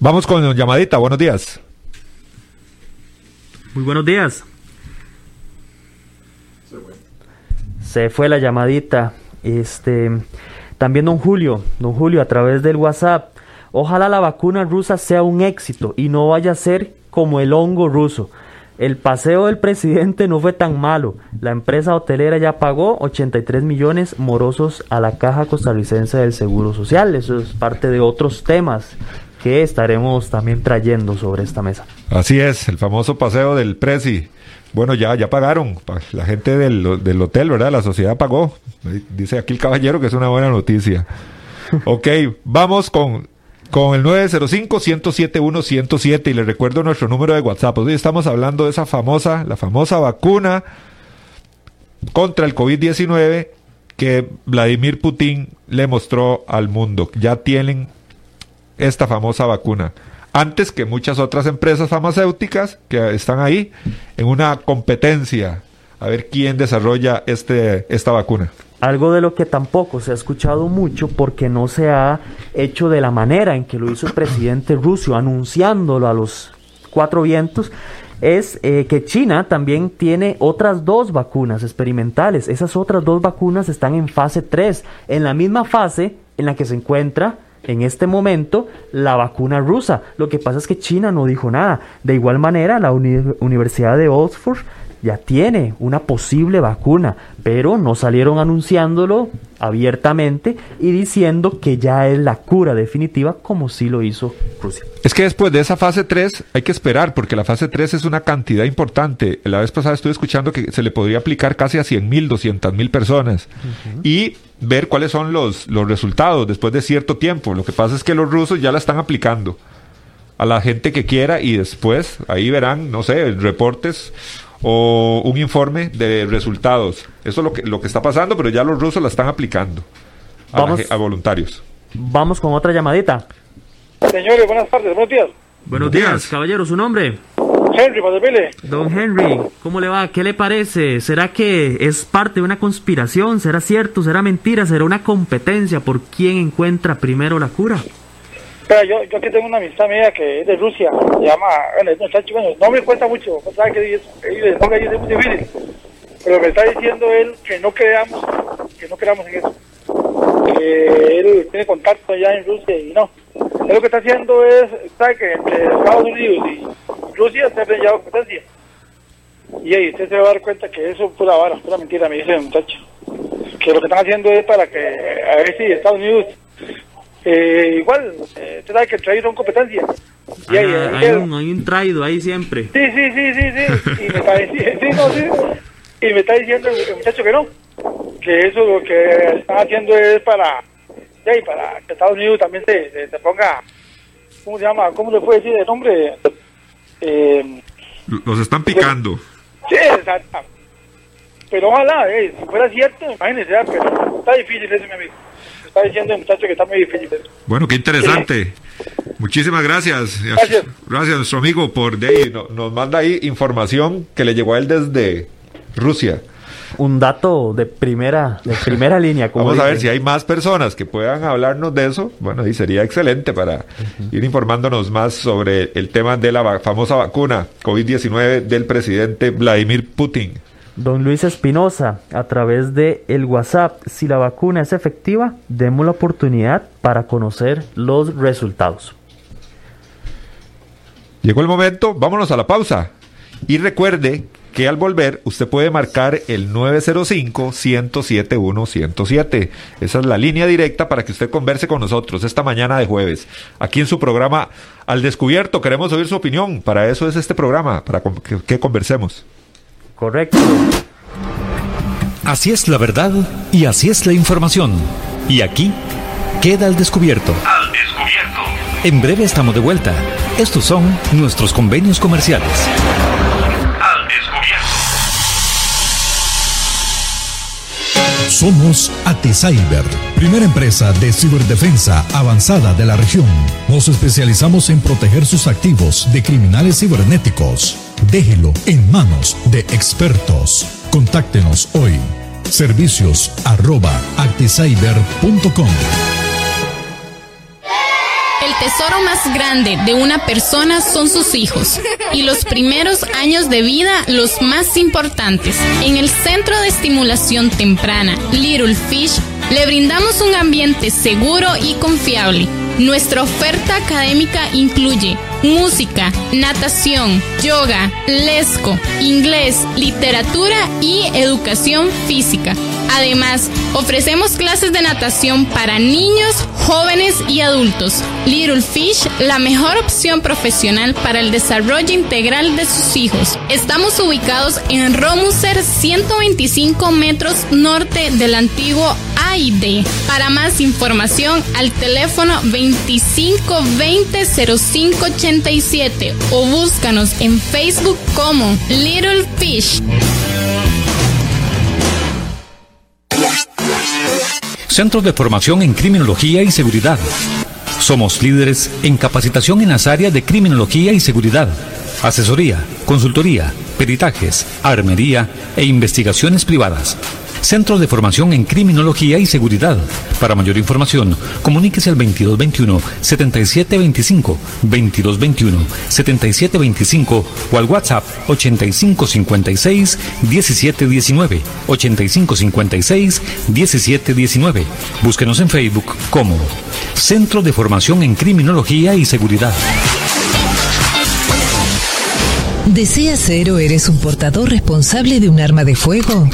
Vamos con llamadita, buenos días. Muy buenos días. Se fue la llamadita. Este, también don Julio, don Julio a través del WhatsApp. Ojalá la vacuna rusa sea un éxito y no vaya a ser como el hongo ruso. El paseo del presidente no fue tan malo. La empresa hotelera ya pagó 83 millones morosos a la Caja Costarricense del Seguro Social. Eso es parte de otros temas que estaremos también trayendo sobre esta mesa. Así es, el famoso paseo del Prezi. Bueno, ya, ya pagaron. Pa- La gente del, del hotel, ¿verdad? La sociedad pagó. Dice aquí el caballero que es una buena noticia. Ok, vamos con, con el 905-107-107 y le recuerdo nuestro número de WhatsApp. Hoy estamos hablando de esa famosa, la famosa vacuna contra el COVID-19 que Vladimir Putin le mostró al mundo. Ya tienen esta famosa vacuna. Antes que muchas otras empresas farmacéuticas que están ahí en una competencia a ver quién desarrolla este, esta vacuna. Algo de lo que tampoco se ha escuchado mucho porque no se ha hecho de la manera en que lo hizo el presidente ruso, anunciándolo a los cuatro vientos, es eh, que China también tiene otras dos vacunas experimentales. Esas otras dos vacunas están en fase 3, en la misma fase en la que se encuentra en este momento la vacuna rusa. Lo que pasa es que China no dijo nada. De igual manera, la uni- Universidad de Oxford ya tiene una posible vacuna, pero no salieron anunciándolo abiertamente y diciendo que ya es la cura definitiva como sí lo hizo Rusia. Es que después de esa fase 3 hay que esperar porque la fase 3 es una cantidad importante. La vez pasada estuve escuchando que se le podría aplicar casi a 100 mil, 200 mil personas y ver cuáles son los, los resultados después de cierto tiempo. Lo que pasa es que los rusos ya la están aplicando a la gente que quiera y después ahí verán, no sé, reportes o un informe de resultados. Eso es lo que, lo que está pasando, pero ya los rusos la están aplicando a, Vamos. a voluntarios. Vamos con otra llamadita. Señores, buenas tardes, buenos días. Buenos días. días, caballero, su nombre. Henry. Don Henry, ¿cómo le va? ¿Qué le parece? ¿Será que es parte de una conspiración? ¿Será cierto? ¿Será mentira? ¿Será una competencia por quién encuentra primero la cura? Espera, yo, yo aquí tengo una amistad mía que es de Rusia, se llama, bueno, es muchacho, bueno, no me cuesta mucho, sabe que es- ahí es muy difícil, pero me está diciendo él que no creamos, que no creamos en eso, que él tiene contacto allá en Rusia y no. Él lo que está haciendo es, sabe que entre Estados Unidos y Rusia se ha peleado competencia. Y ahí usted se va a dar cuenta que eso es pura vara, pura mentira, me dice el muchacho. Que lo que están haciendo es para que, a ver si Estados Unidos eh, igual, eh, usted sabe que entre ellos son competencias. Y ahí, Ah, hay, un, hay un traido ahí siempre. Sí, sí, sí, sí, sí. Y me está diciendo, <laughs> sí, no, sí. Y me está diciendo el, el muchacho que no. Que eso lo que están haciendo es para, sí, para que Estados Unidos también se, se, se ponga, ¿cómo se llama? ¿Cómo le puede decir el nombre? Eh, Los están picando. sí, exacto. Pero ojalá, eh, si fuera cierto, imagínese, ah, pero está difícil eso, mi amigo. Está diciendo el muchacho que está muy difícil. Bueno, qué interesante. Muchísimas gracias. Gracias. Gracias a nuestro amigo por de ahí, no- nos manda ahí información que le llegó a él desde Rusia. Un dato de primera, de primera línea. Como <laughs> Vamos a ver si hay más personas que puedan hablarnos de eso. Bueno, y sería excelente para ir informándonos más sobre el tema de la va- famosa vacuna COVID-19 del presidente Vladimir Putin. Don Luis Espinosa, a través de el WhatsApp, si la vacuna es efectiva, demos la oportunidad para conocer los resultados. Llegó el momento, vámonos a la pausa. Y recuerde que al volver usted puede marcar el 905-107-107. Esa es la línea directa para que usted converse con nosotros esta mañana de jueves. Aquí en su programa Al Descubierto queremos oír su opinión. Para eso es este programa, para que, que conversemos. Correcto. Así es la verdad y así es la información. Y aquí queda al descubierto. Al descubierto. En breve estamos de vuelta. Estos son nuestros convenios comerciales. Somos ATCyber, primera empresa de ciberdefensa avanzada de la región. Nos especializamos en proteger sus activos de criminales cibernéticos. Déjelo en manos de expertos. Contáctenos hoy. Servicios. El tesoro más grande de una persona son sus hijos y los primeros años de vida los más importantes. En el Centro de Estimulación Temprana Little Fish le brindamos un ambiente seguro y confiable. Nuestra oferta académica incluye música, natación, yoga, lesco, inglés, literatura y educación física. Además, ofrecemos clases de natación para niños, jóvenes y adultos. Little Fish, la mejor opción profesional para el desarrollo integral de sus hijos. Estamos ubicados en Romuser, 125 metros norte del antiguo Para más información, al teléfono 2520-0587 o búscanos en Facebook como Little Fish. Centros de formación en criminología y seguridad. Somos líderes en capacitación en las áreas de criminología y seguridad, asesoría, consultoría, peritajes, armería e investigaciones privadas. Centros de Formación en Criminología y Seguridad. Para mayor información, comuníquese al 2221-7725, 2221-7725 o al WhatsApp 8556-1719, 8556-1719. Búsquenos en Facebook como Centro de Formación en Criminología y Seguridad. ¿Deseas ser o eres un portador responsable de un arma de fuego?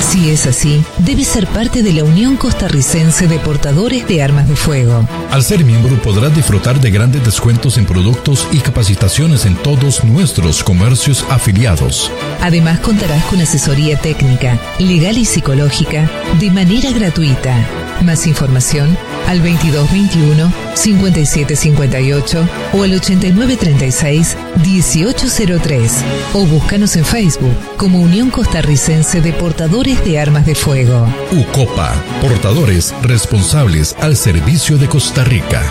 Si es así, debes ser parte de la Unión Costarricense de Portadores de Armas de Fuego. Al ser miembro podrás disfrutar de grandes descuentos en productos y capacitaciones en todos nuestros comercios afiliados. Además contarás con asesoría técnica, legal y psicológica de manera gratuita. Más información al 2221-5758 o al 8936-1803 o búscanos en Facebook como Unión Costarricense de Portadores de Armas de Fuego. UCOPA, portadores responsables al servicio de Costa Rica.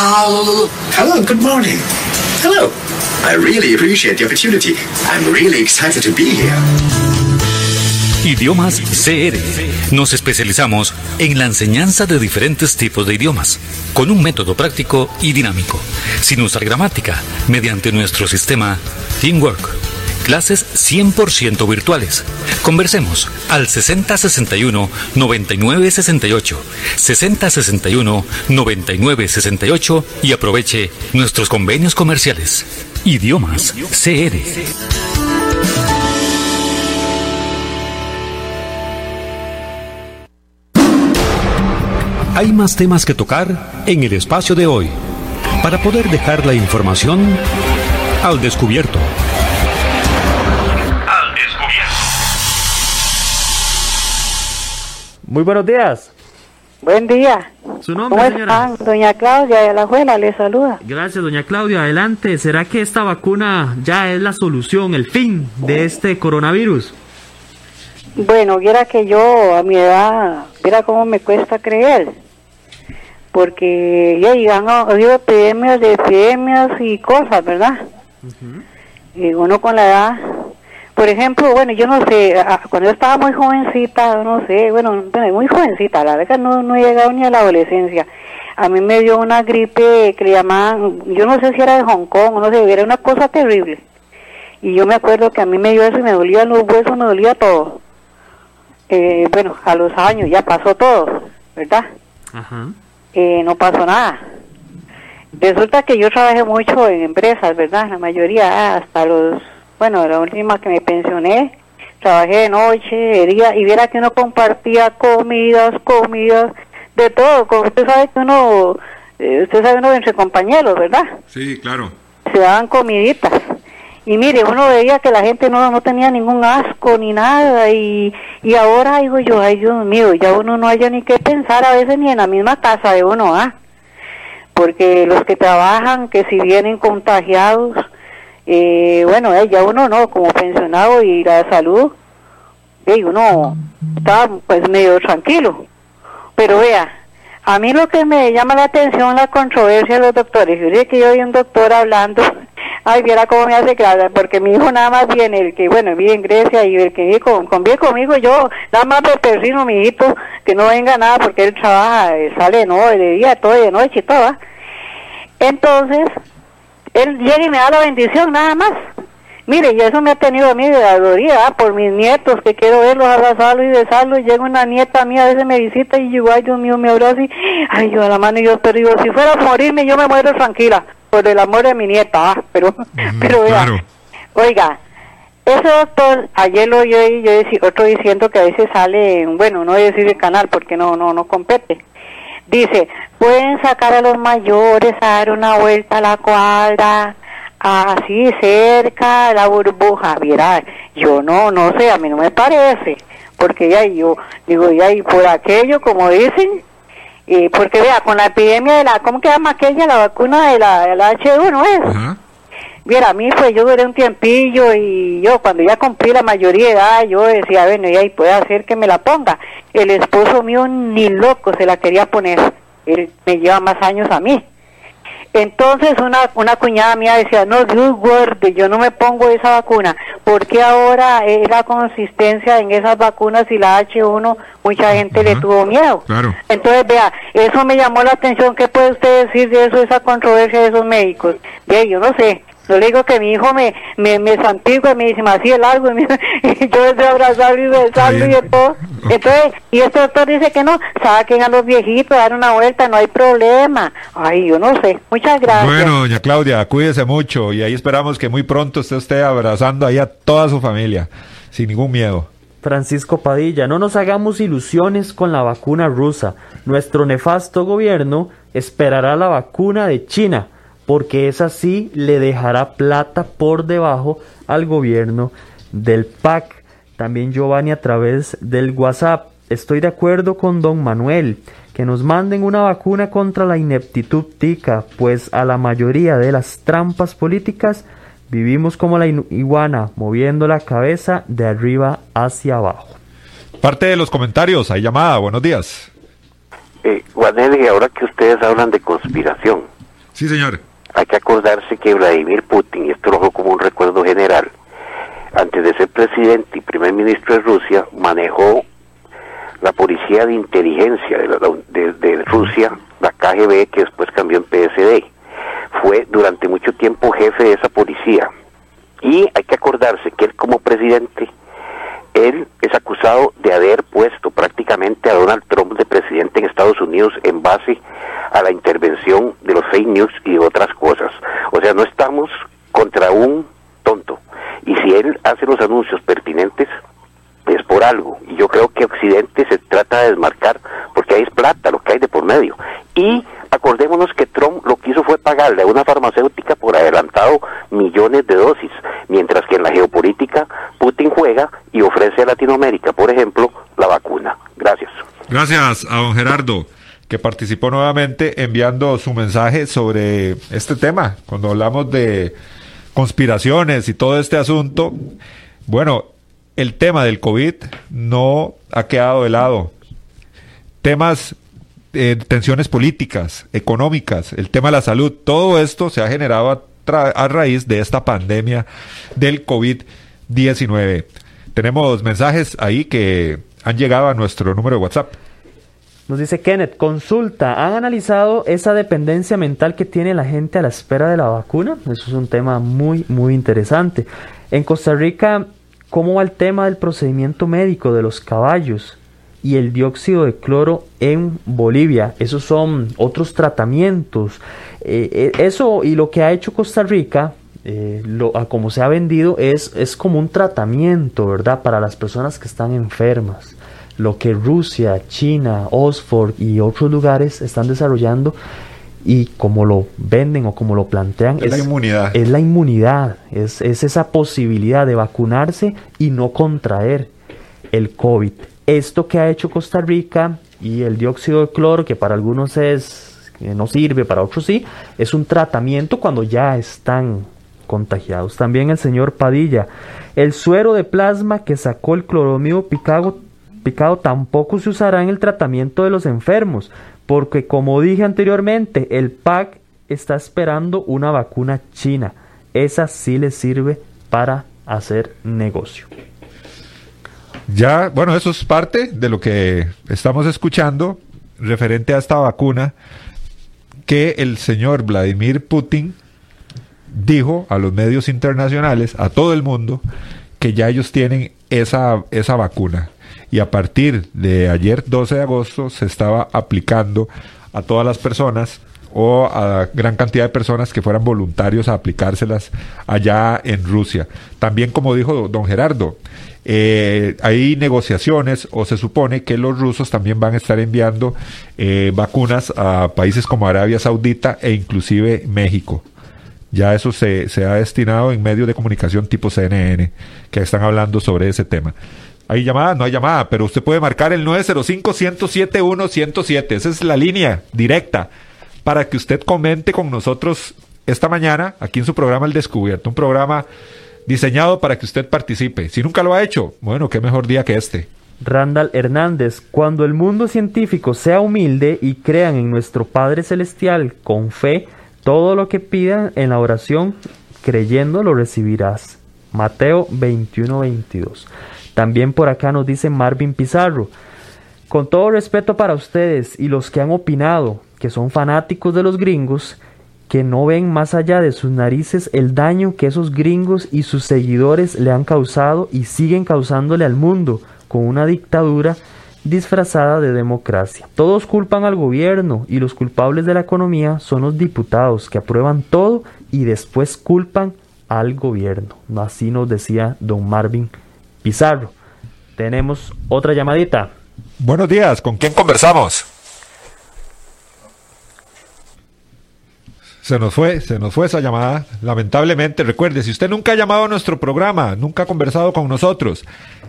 Hello, good morning. Hello. I really appreciate the opportunity. I'm really excited to be here. Idiomas CR. Nos especializamos en la enseñanza de diferentes tipos de idiomas, con un método práctico y dinámico, sin usar gramática, mediante nuestro sistema Teamwork clases 100% virtuales. Conversemos al 6061-9968, 6061-9968 y aproveche nuestros convenios comerciales. Idiomas CR. hay más temas que tocar en el espacio de hoy para poder dejar la información al descubierto. Muy buenos días. Buen día. ¿Su nombre, ¿Cómo señora? están? Doña Claudia de la Juela le saluda. Gracias, doña Claudia. Adelante. ¿Será que esta vacuna ya es la solución, el fin de este coronavirus? Bueno, viera que yo a mi edad, viera cómo me cuesta creer. Porque ya han habido epidemias de epidemias y cosas, ¿verdad? Y uno con la edad, por ejemplo, bueno, yo no sé, cuando yo estaba muy jovencita, no sé, bueno, bueno, muy jovencita, la verdad no, no he llegado ni a la adolescencia. A mí me dio una gripe que le llamaban, yo no sé si era de Hong Kong, no sé, era una cosa terrible. Y yo me acuerdo que a mí me dio eso y me dolían los huesos, me dolía todo. Eh, bueno, a los años ya pasó todo, ¿verdad? Ajá. eh, no pasó nada. Resulta que yo trabajé mucho en empresas, ¿verdad? La mayoría, hasta los, bueno, la última que me pensioné, trabajé de noche, de día, y viera que uno compartía comidas, comidas, de todo. Como usted sabe que uno, eh, usted sabe uno entre compañeros, ¿verdad? Sí, claro. se daban comiditas. Y mire, uno veía que la gente no, no tenía ningún asco ni nada. Y, y ahora digo yo, ay Dios mío, ya uno no haya ni que pensar a veces ni en la misma casa de uno, ¿ah? Porque los que trabajan, que si vienen contagiados, eh, bueno, eh, ya uno no, como pensionado y la salud, eh, uno está pues medio tranquilo. Pero vea, a mí lo que me llama la atención la controversia de los doctores. Yo que yo vi un doctor hablando, <laughs> ay, viera cómo me hace gracia, porque mi hijo nada más viene, el que, bueno, vive en Grecia y el que vive, con, convive conmigo, yo nada más me persino, mi hijito, que no venga nada porque él trabaja, eh, sale no, de día, todo de noche y todo. Entonces, él llega y me da la bendición nada más. Mire, y eso me ha tenido a mí de adoría por mis nietos, que quiero verlos, abrazarlos y besarlos. Llega una nieta mía, a veces me visita y yo, ay Dios mío, me abraza y, ay, yo a la mano y yo, pero digo, si fuera a morirme, yo me muero tranquila, por el amor de mi nieta, ah, <laughs> pero, pero vea, oiga, ese doctor, ayer lo yo yo decí- otro diciendo que a veces sale, en- bueno, no voy a decir el canal porque no, no, no compete. Dice, pueden sacar a los mayores a dar una vuelta a la cuadra, así cerca de la burbuja. Mira, yo no, no sé, a mí no me parece, porque ya yo digo, ya y por aquello, como dicen, y porque vea, con la epidemia de la, ¿cómo que llama aquella? La vacuna de la, de la H1 es. Mira, a mí pues yo duré un tiempillo y yo cuando ya cumplí la mayoría de edad, yo decía, bueno, y puede hacer que me la ponga. El esposo mío ni loco se la quería poner. Él me lleva más años a mí. Entonces una, una cuñada mía decía, no, Dios guarde, yo no me pongo esa vacuna, porque ahora eh, la consistencia en esas vacunas y la H1, mucha gente le tuvo miedo. Claro. Entonces, vea, eso me llamó la atención. ¿Qué puede usted decir de eso, esa controversia de esos médicos? Bien, yo no sé. Yo le digo que mi hijo me, me, me santigua y me dice, me hacía largo, <laughs> y, me- y yo deseo abrazarlo y besarlo y de todo. Entonces, y este doctor dice que no, saquen a los viejitos, dar una vuelta, no hay problema. Ay, yo no sé. Muchas gracias. Bueno, doña Claudia, cuídese mucho y ahí esperamos que muy pronto usted esté abrazando ahí a toda su familia, sin ningún miedo. Francisco Padilla, no nos hagamos ilusiones con la vacuna rusa. Nuestro nefasto gobierno esperará la vacuna de China, porque esa sí le dejará plata por debajo al gobierno del PAC. También Giovanni a través del WhatsApp. Estoy de acuerdo con don Manuel, que nos manden una vacuna contra la ineptitud tica, pues a la mayoría de las trampas políticas vivimos como la iguana, moviendo la cabeza de arriba hacia abajo. Parte de los comentarios, hay llamada, buenos días. Eh, Guanelli, ahora que ustedes hablan de conspiración, Sí, señor. Hay que acordarse que Vladimir Putin, y esto lo hago como un recuerdo general, antes de ser presidente y primer ministro de Rusia, manejó la policía de inteligencia de, la- de- de Rusia, la KGB, que después cambió en PSD. Fue durante mucho tiempo jefe de esa policía. Y hay que acordarse que él como presidente, él es acusado de haber puesto prácticamente a Donald Trump de presidente en Estados Unidos en base a la intervención de los fake news y otras cosas. O sea, no estamos contra un tonto. Y si él hace los anuncios pertinentes, es por algo. Y yo creo que Occidente se trata de desmarcar porque que hay es plata, lo que hay de por medio. Y acordémonos que Trump lo que hizo fue pagarle a una farmacéutica por adelantado millones de dosis, mientras que en la geopolítica Putin juega y ofrece a Latinoamérica, por ejemplo, la vacuna. Gracias. Gracias a don Gerardo, que participó nuevamente enviando su mensaje sobre este tema. Cuando hablamos de conspiraciones y todo este asunto, bueno, el tema del COVID no ha quedado de lado. Temas eh, tensiones políticas, económicas, el tema de la salud, todo esto se ha generado a, a raíz de esta pandemia del COVID-19. Tenemos mensajes ahí que han llegado a nuestro número de WhatsApp. Nos dice Kenneth, consulta, ¿han analizado esa dependencia mental que tiene la gente a la espera de la vacuna? Eso es un tema muy, muy interesante. En Costa Rica, ¿cómo va el tema del procedimiento médico de los caballos y el dióxido de cloro en Bolivia? Esos son otros tratamientos. Eh, eh, eso y lo que ha hecho Costa Rica, eh, lo, a como se ha vendido, es, es como un tratamiento, ¿verdad? Para las personas que están enfermas lo que Rusia, China, Oxford y otros lugares están desarrollando y como lo venden o como lo plantean Es la inmunidad. es la inmunidad, es, es esa posibilidad de vacunarse y no contraer el COVID. Esto que ha hecho Costa Rica y el dióxido de cloro, que para algunos es que no sirve, para otros sí, es un tratamiento cuando ya están contagiados. También el señor Padilla, el suero de plasma que sacó el cloromido picado, picado tampoco se usará en el tratamiento de los enfermos, porque como dije anteriormente, el PAC está esperando una vacuna china. Esa sí le sirve para hacer negocio. Ya, bueno, eso es parte de lo que estamos escuchando referente a esta vacuna que el señor Vladimir Putin dijo a los medios internacionales, a todo el mundo, que ya ellos tienen esa, esa vacuna. Y a partir de ayer, 12 de agosto, se estaba aplicando a todas las personas o a gran cantidad de personas que fueran voluntarios a aplicárselas allá en Rusia. También, como dijo don Gerardo, eh, hay negociaciones o se supone que los rusos también van a estar enviando eh, vacunas a países como Arabia Saudita e inclusive México. Ya eso se, se ha destinado en medios de comunicación tipo CNN que están hablando sobre ese tema. ¿Hay llamada? No hay llamada, pero usted puede marcar el 905-107-107. Esa es la línea directa para que usted comente con nosotros esta mañana aquí en su programa El Descubierto. Un programa diseñado para que usted participe. Si nunca lo ha hecho, bueno, qué mejor día que este. Randall Hernández, cuando el mundo científico sea humilde y crean en nuestro Padre Celestial con fe, todo lo que pidan en la oración, creyendo lo recibirás. Mateo 21, 22. También por acá nos dice Marvin Pizarro. Con todo respeto para ustedes y los que han opinado que son fanáticos de los gringos, que no ven más allá de sus narices el daño que esos gringos y sus seguidores le han causado y siguen causándole al mundo con una dictadura disfrazada de democracia. Todos culpan al gobierno y los culpables de la economía son los diputados que aprueban todo y después culpan al gobierno. Así nos decía don Marvin Pizarro. Tenemos otra llamadita. Buenos días, ¿con quién conversamos? Se nos fue, se nos fue esa llamada. Lamentablemente, recuerde, si usted nunca ha llamado a nuestro programa, nunca ha conversado con nosotros,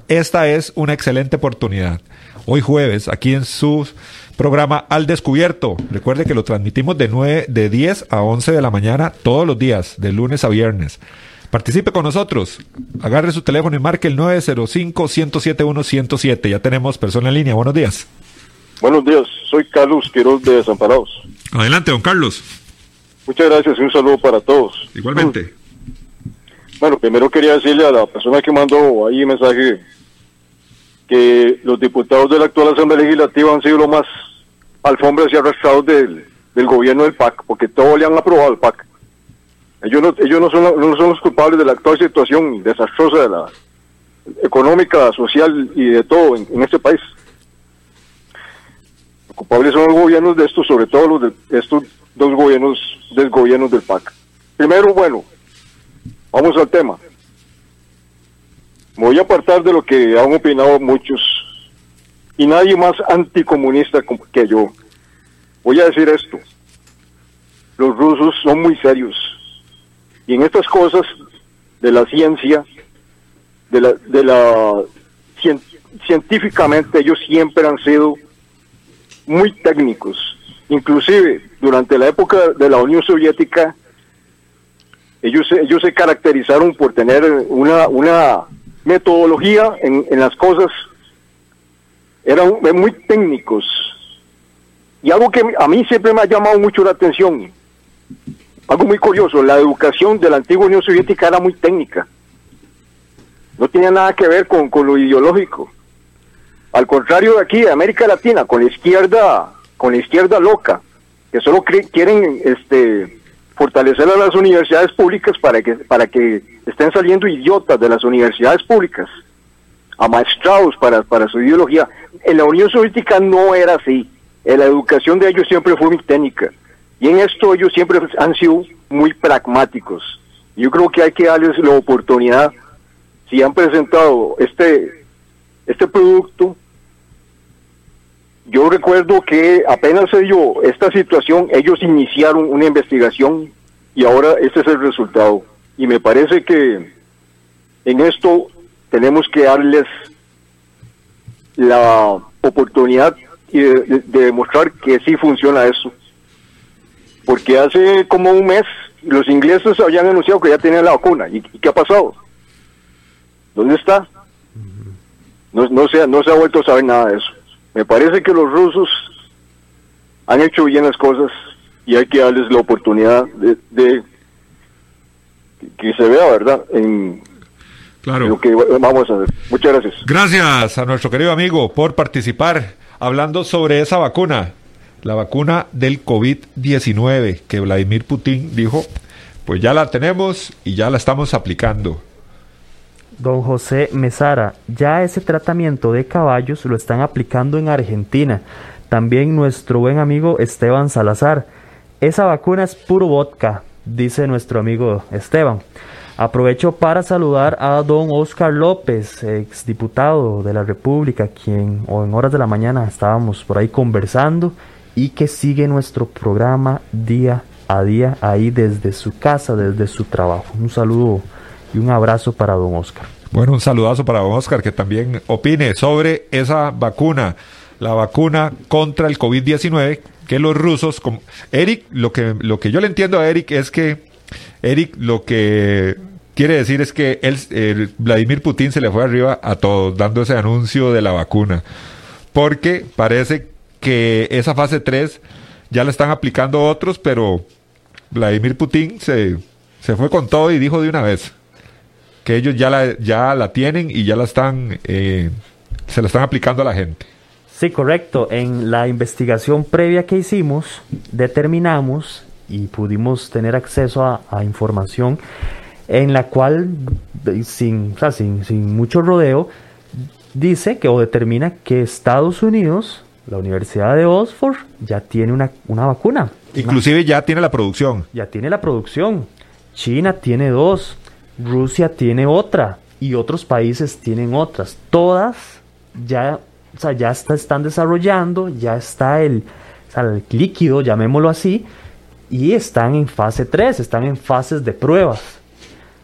esta es una excelente oportunidad. Hoy jueves, aquí en su programa Al Descubierto. Recuerde que lo transmitimos de 9, de 10 a 11 de la mañana todos los días, de lunes a viernes. Participe con nosotros. Agarre su teléfono y marque el 905-107-107. Ya tenemos persona en línea. Buenos días. Buenos días, soy Carlos Quiroz de Desamparados. Adelante, don Carlos. Muchas gracias y un saludo para todos. Igualmente. Bueno, primero quería decirle a la persona que mandó ahí mensaje que los diputados de la actual Asamblea Legislativa han sido los más alfombras y arrastrados del, del gobierno del PAC, porque todo le han aprobado al PAC. Ellos no, ellos no son, no son los culpables de la actual situación desastrosa de la económica, social y de todo en, este país. Los culpables son los gobiernos de estos, sobre todo los de estos dos gobiernos del gobierno del PAC. Primero, bueno, vamos al tema. Voy a apartar de lo que han opinado muchos y nadie más anticomunista que yo. Voy a decir esto. Los rusos son muy serios. Y en estas cosas de la ciencia, de la, de la cien- científicamente ellos siempre han sido muy técnicos. Inclusive durante la época de la Unión Soviética, ellos, ellos se caracterizaron por tener una, una metodología en, en las cosas, eran muy técnicos. Y algo que a mí siempre me ha llamado mucho la atención, algo muy curioso, la educación de la antigua Unión Soviética era muy técnica. No tenía nada que ver con, con lo ideológico. Al contrario de aquí, de América Latina, con la izquierda, con la izquierda loca, que solo quieren este fortalecer a las universidades públicas para que para que estén saliendo idiotas de las universidades públicas, amaestrados para, para su ideología. En la Unión Soviética no era así. En la educación de ellos siempre fue muy técnica. Y en esto ellos siempre han sido muy pragmáticos. Yo creo que hay que darles la oportunidad, si han presentado este, este producto, yo recuerdo que apenas se dio esta situación, ellos iniciaron una investigación y ahora este es el resultado. Y me parece que en esto tenemos que darles la oportunidad de- de demostrar que sí funciona eso. Porque hace como un mes los ingleses habían anunciado que ya tenían la vacuna. ¿Y, y qué ha pasado? ¿Dónde está? No, no, se, ha- no se ha vuelto a saber nada de eso. Me parece que los rusos han hecho bien las cosas y hay que darles la oportunidad de, de que se vea, ¿verdad? En Claro. lo que vamos a hacer. Muchas gracias. Gracias a nuestro querido amigo por participar hablando sobre esa vacuna, la vacuna del COVID-19 que Vladimir Putin dijo, pues ya la tenemos y ya la estamos aplicando. Don José Mesara, ya ese tratamiento de caballos lo están aplicando en Argentina. También nuestro buen amigo Esteban Salazar. Esa vacuna es puro vodka, dice nuestro amigo Esteban. Aprovecho para saludar a don Oscar López, exdiputado de la República, quien o en horas de la mañana estábamos por ahí conversando y que sigue nuestro programa día a día ahí desde su casa, desde su trabajo. Un saludo y un abrazo para don Oscar. Bueno, un saludazo para don Oscar que también opine sobre esa vacuna, la vacuna contra el COVID-19 que los rusos, como Eric, lo que lo que yo le entiendo a Eric es que Eric lo que quiere decir es que él, Vladimir Putin se le fue arriba a todos dando ese anuncio de la vacuna, porque parece que esa fase 3 ya la están aplicando otros, pero Vladimir Putin se, se fue con todo y dijo de una vez que ellos ya la, ya la tienen y ya la están, eh, se la están aplicando a la gente. Sí, correcto. En la investigación previa que hicimos, determinamos y pudimos tener acceso a, a información en la cual, sin, o sea, sin, sin mucho rodeo, dice que o determina que Estados Unidos, la Universidad de Oxford, ya tiene una, una vacuna. Inclusive ya tiene la producción. Ya tiene la producción. China tiene dos. Rusia tiene otra. Y otros países tienen otras. Todas ya, o sea, ya está- están desarrollando, ya está el, o sea, el líquido, llamémoslo así, y están en fase 3, están en fases de pruebas.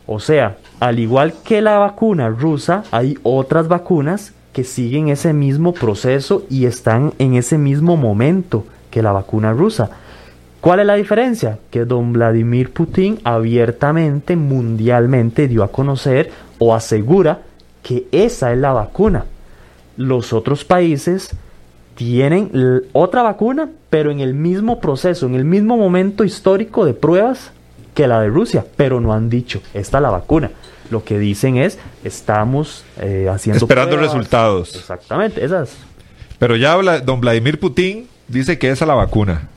O sea, al igual que la vacuna rusa, hay otras vacunas que siguen ese mismo proceso y están en ese mismo momento que la vacuna rusa. ¿Cuál es la diferencia? Que don Vladimir Putin abiertamente, mundialmente dio a conocer o asegura que esa es la vacuna. Los otros países tienen otra vacuna, pero en el mismo proceso, en el mismo momento histórico de pruebas que la de Rusia, pero no han dicho, esta es la vacuna. Lo que dicen es, estamos eh, haciendo... Esperando pruebas. resultados. Exactamente, esas. Pero ya Vla- don Vladimir Putin dice que esa es la vacuna.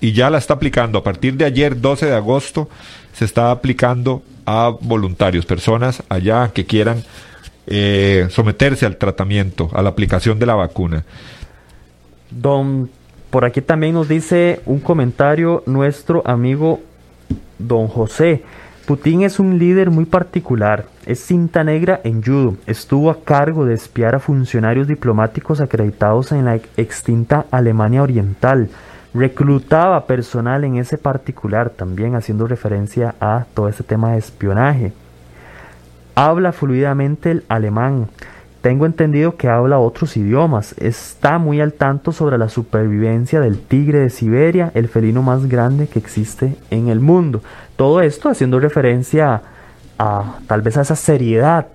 Y ya la está aplicando. A partir de ayer, 12 de agosto, se está aplicando a voluntarios, personas allá que quieran eh, someterse al tratamiento, a la aplicación de la vacuna. Don, por aquí también nos dice un comentario nuestro amigo Don José. Putin es un líder muy particular, es cinta negra en judo, estuvo a cargo de espiar a funcionarios diplomáticos acreditados en la extinta Alemania Oriental, reclutaba personal en ese particular, también haciendo referencia a todo este tema de espionaje. Habla fluidamente el alemán, tengo entendido que habla otros idiomas, está muy al tanto sobre la supervivencia del tigre de Siberia, el felino más grande que existe en el mundo. Todo esto haciendo referencia a tal vez a esa seriedad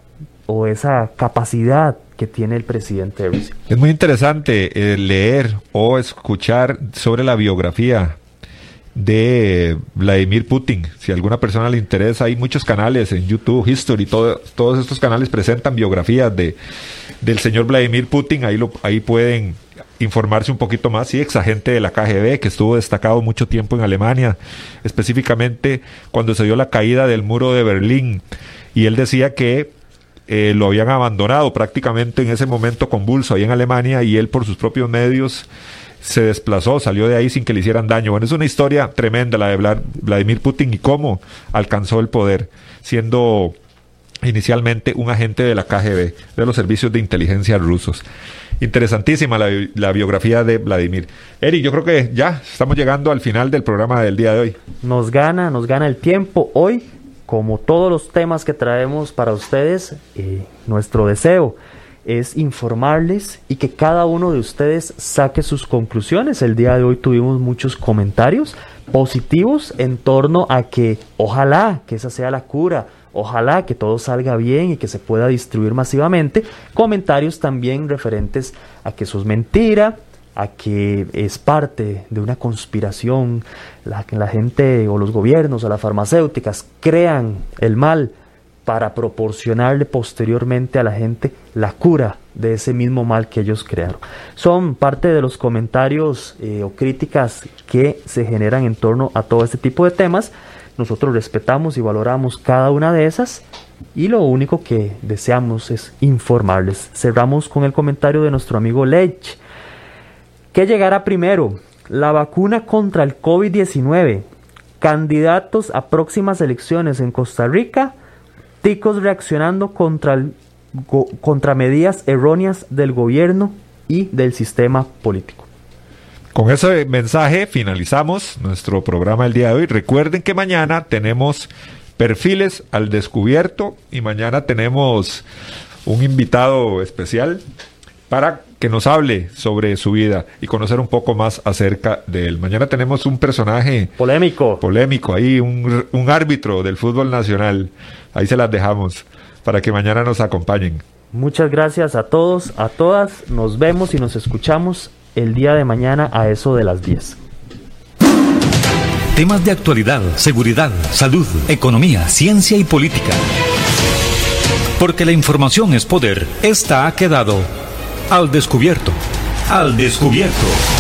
o esa capacidad que tiene el presidente. Es muy interesante eh, leer o escuchar sobre la biografía de Vladimir Putin. Si a alguna persona le interesa, hay muchos canales en YouTube, History, todo, todos estos canales presentan biografías de, del señor Vladimir Putin. Ahí, lo, ahí pueden informarse un poquito más. Sí, exagente de la KGB, que estuvo destacado mucho tiempo en Alemania, específicamente cuando se dio la caída del muro de Berlín. Y él decía que eh, lo habían abandonado prácticamente en ese momento convulso ahí en Alemania y él por sus propios medios se desplazó, salió de ahí sin que le hicieran daño. Bueno, es una historia tremenda la de Vladimir Putin y cómo alcanzó el poder, siendo inicialmente un agente de la KGB, de los servicios de inteligencia rusos. Interesantísima la, biografía de Vladimir. Eric, yo creo que ya estamos llegando al final del programa del día de hoy. Nos gana, nos gana el tiempo. Hoy, como todos los temas que traemos para ustedes, eh, nuestro deseo es informarles y que cada uno de ustedes saque sus conclusiones. El día de hoy tuvimos muchos comentarios positivos en torno a que ojalá que esa sea la cura, ojalá que todo salga bien y que se pueda distribuir masivamente. Comentarios también referentes a que eso es mentira, a que es parte de una conspiración, la que la gente o los gobiernos o las farmacéuticas crean el mal para proporcionarle posteriormente a la gente la cura de ese mismo mal que ellos crearon. Son parte de los comentarios eh, o críticas que se generan en torno a todo este tipo de temas. Nosotros respetamos y valoramos cada una de esas y lo único que deseamos es informarles. Cerramos con el comentario de nuestro amigo Lech. ¿Qué llegará primero? La vacuna contra el COVID-19. Candidatos a próximas elecciones en Costa Rica ticos reaccionando contra, contra medidas erróneas del gobierno y del sistema político. Con ese mensaje finalizamos nuestro programa el día de hoy. Recuerden que mañana tenemos perfiles al descubierto y mañana tenemos un invitado especial para que nos hable sobre su vida y conocer un poco más acerca de él. Mañana tenemos un personaje polémico, polémico ahí, un, un árbitro del fútbol nacional. Ahí se las dejamos para que mañana nos acompañen. Muchas gracias a todos, a todas. Nos vemos y nos escuchamos el día de mañana a eso de las 10. Temas de actualidad, seguridad, salud, economía, ciencia y política. Porque la información es poder, esta ha quedado al descubierto. Al descubierto.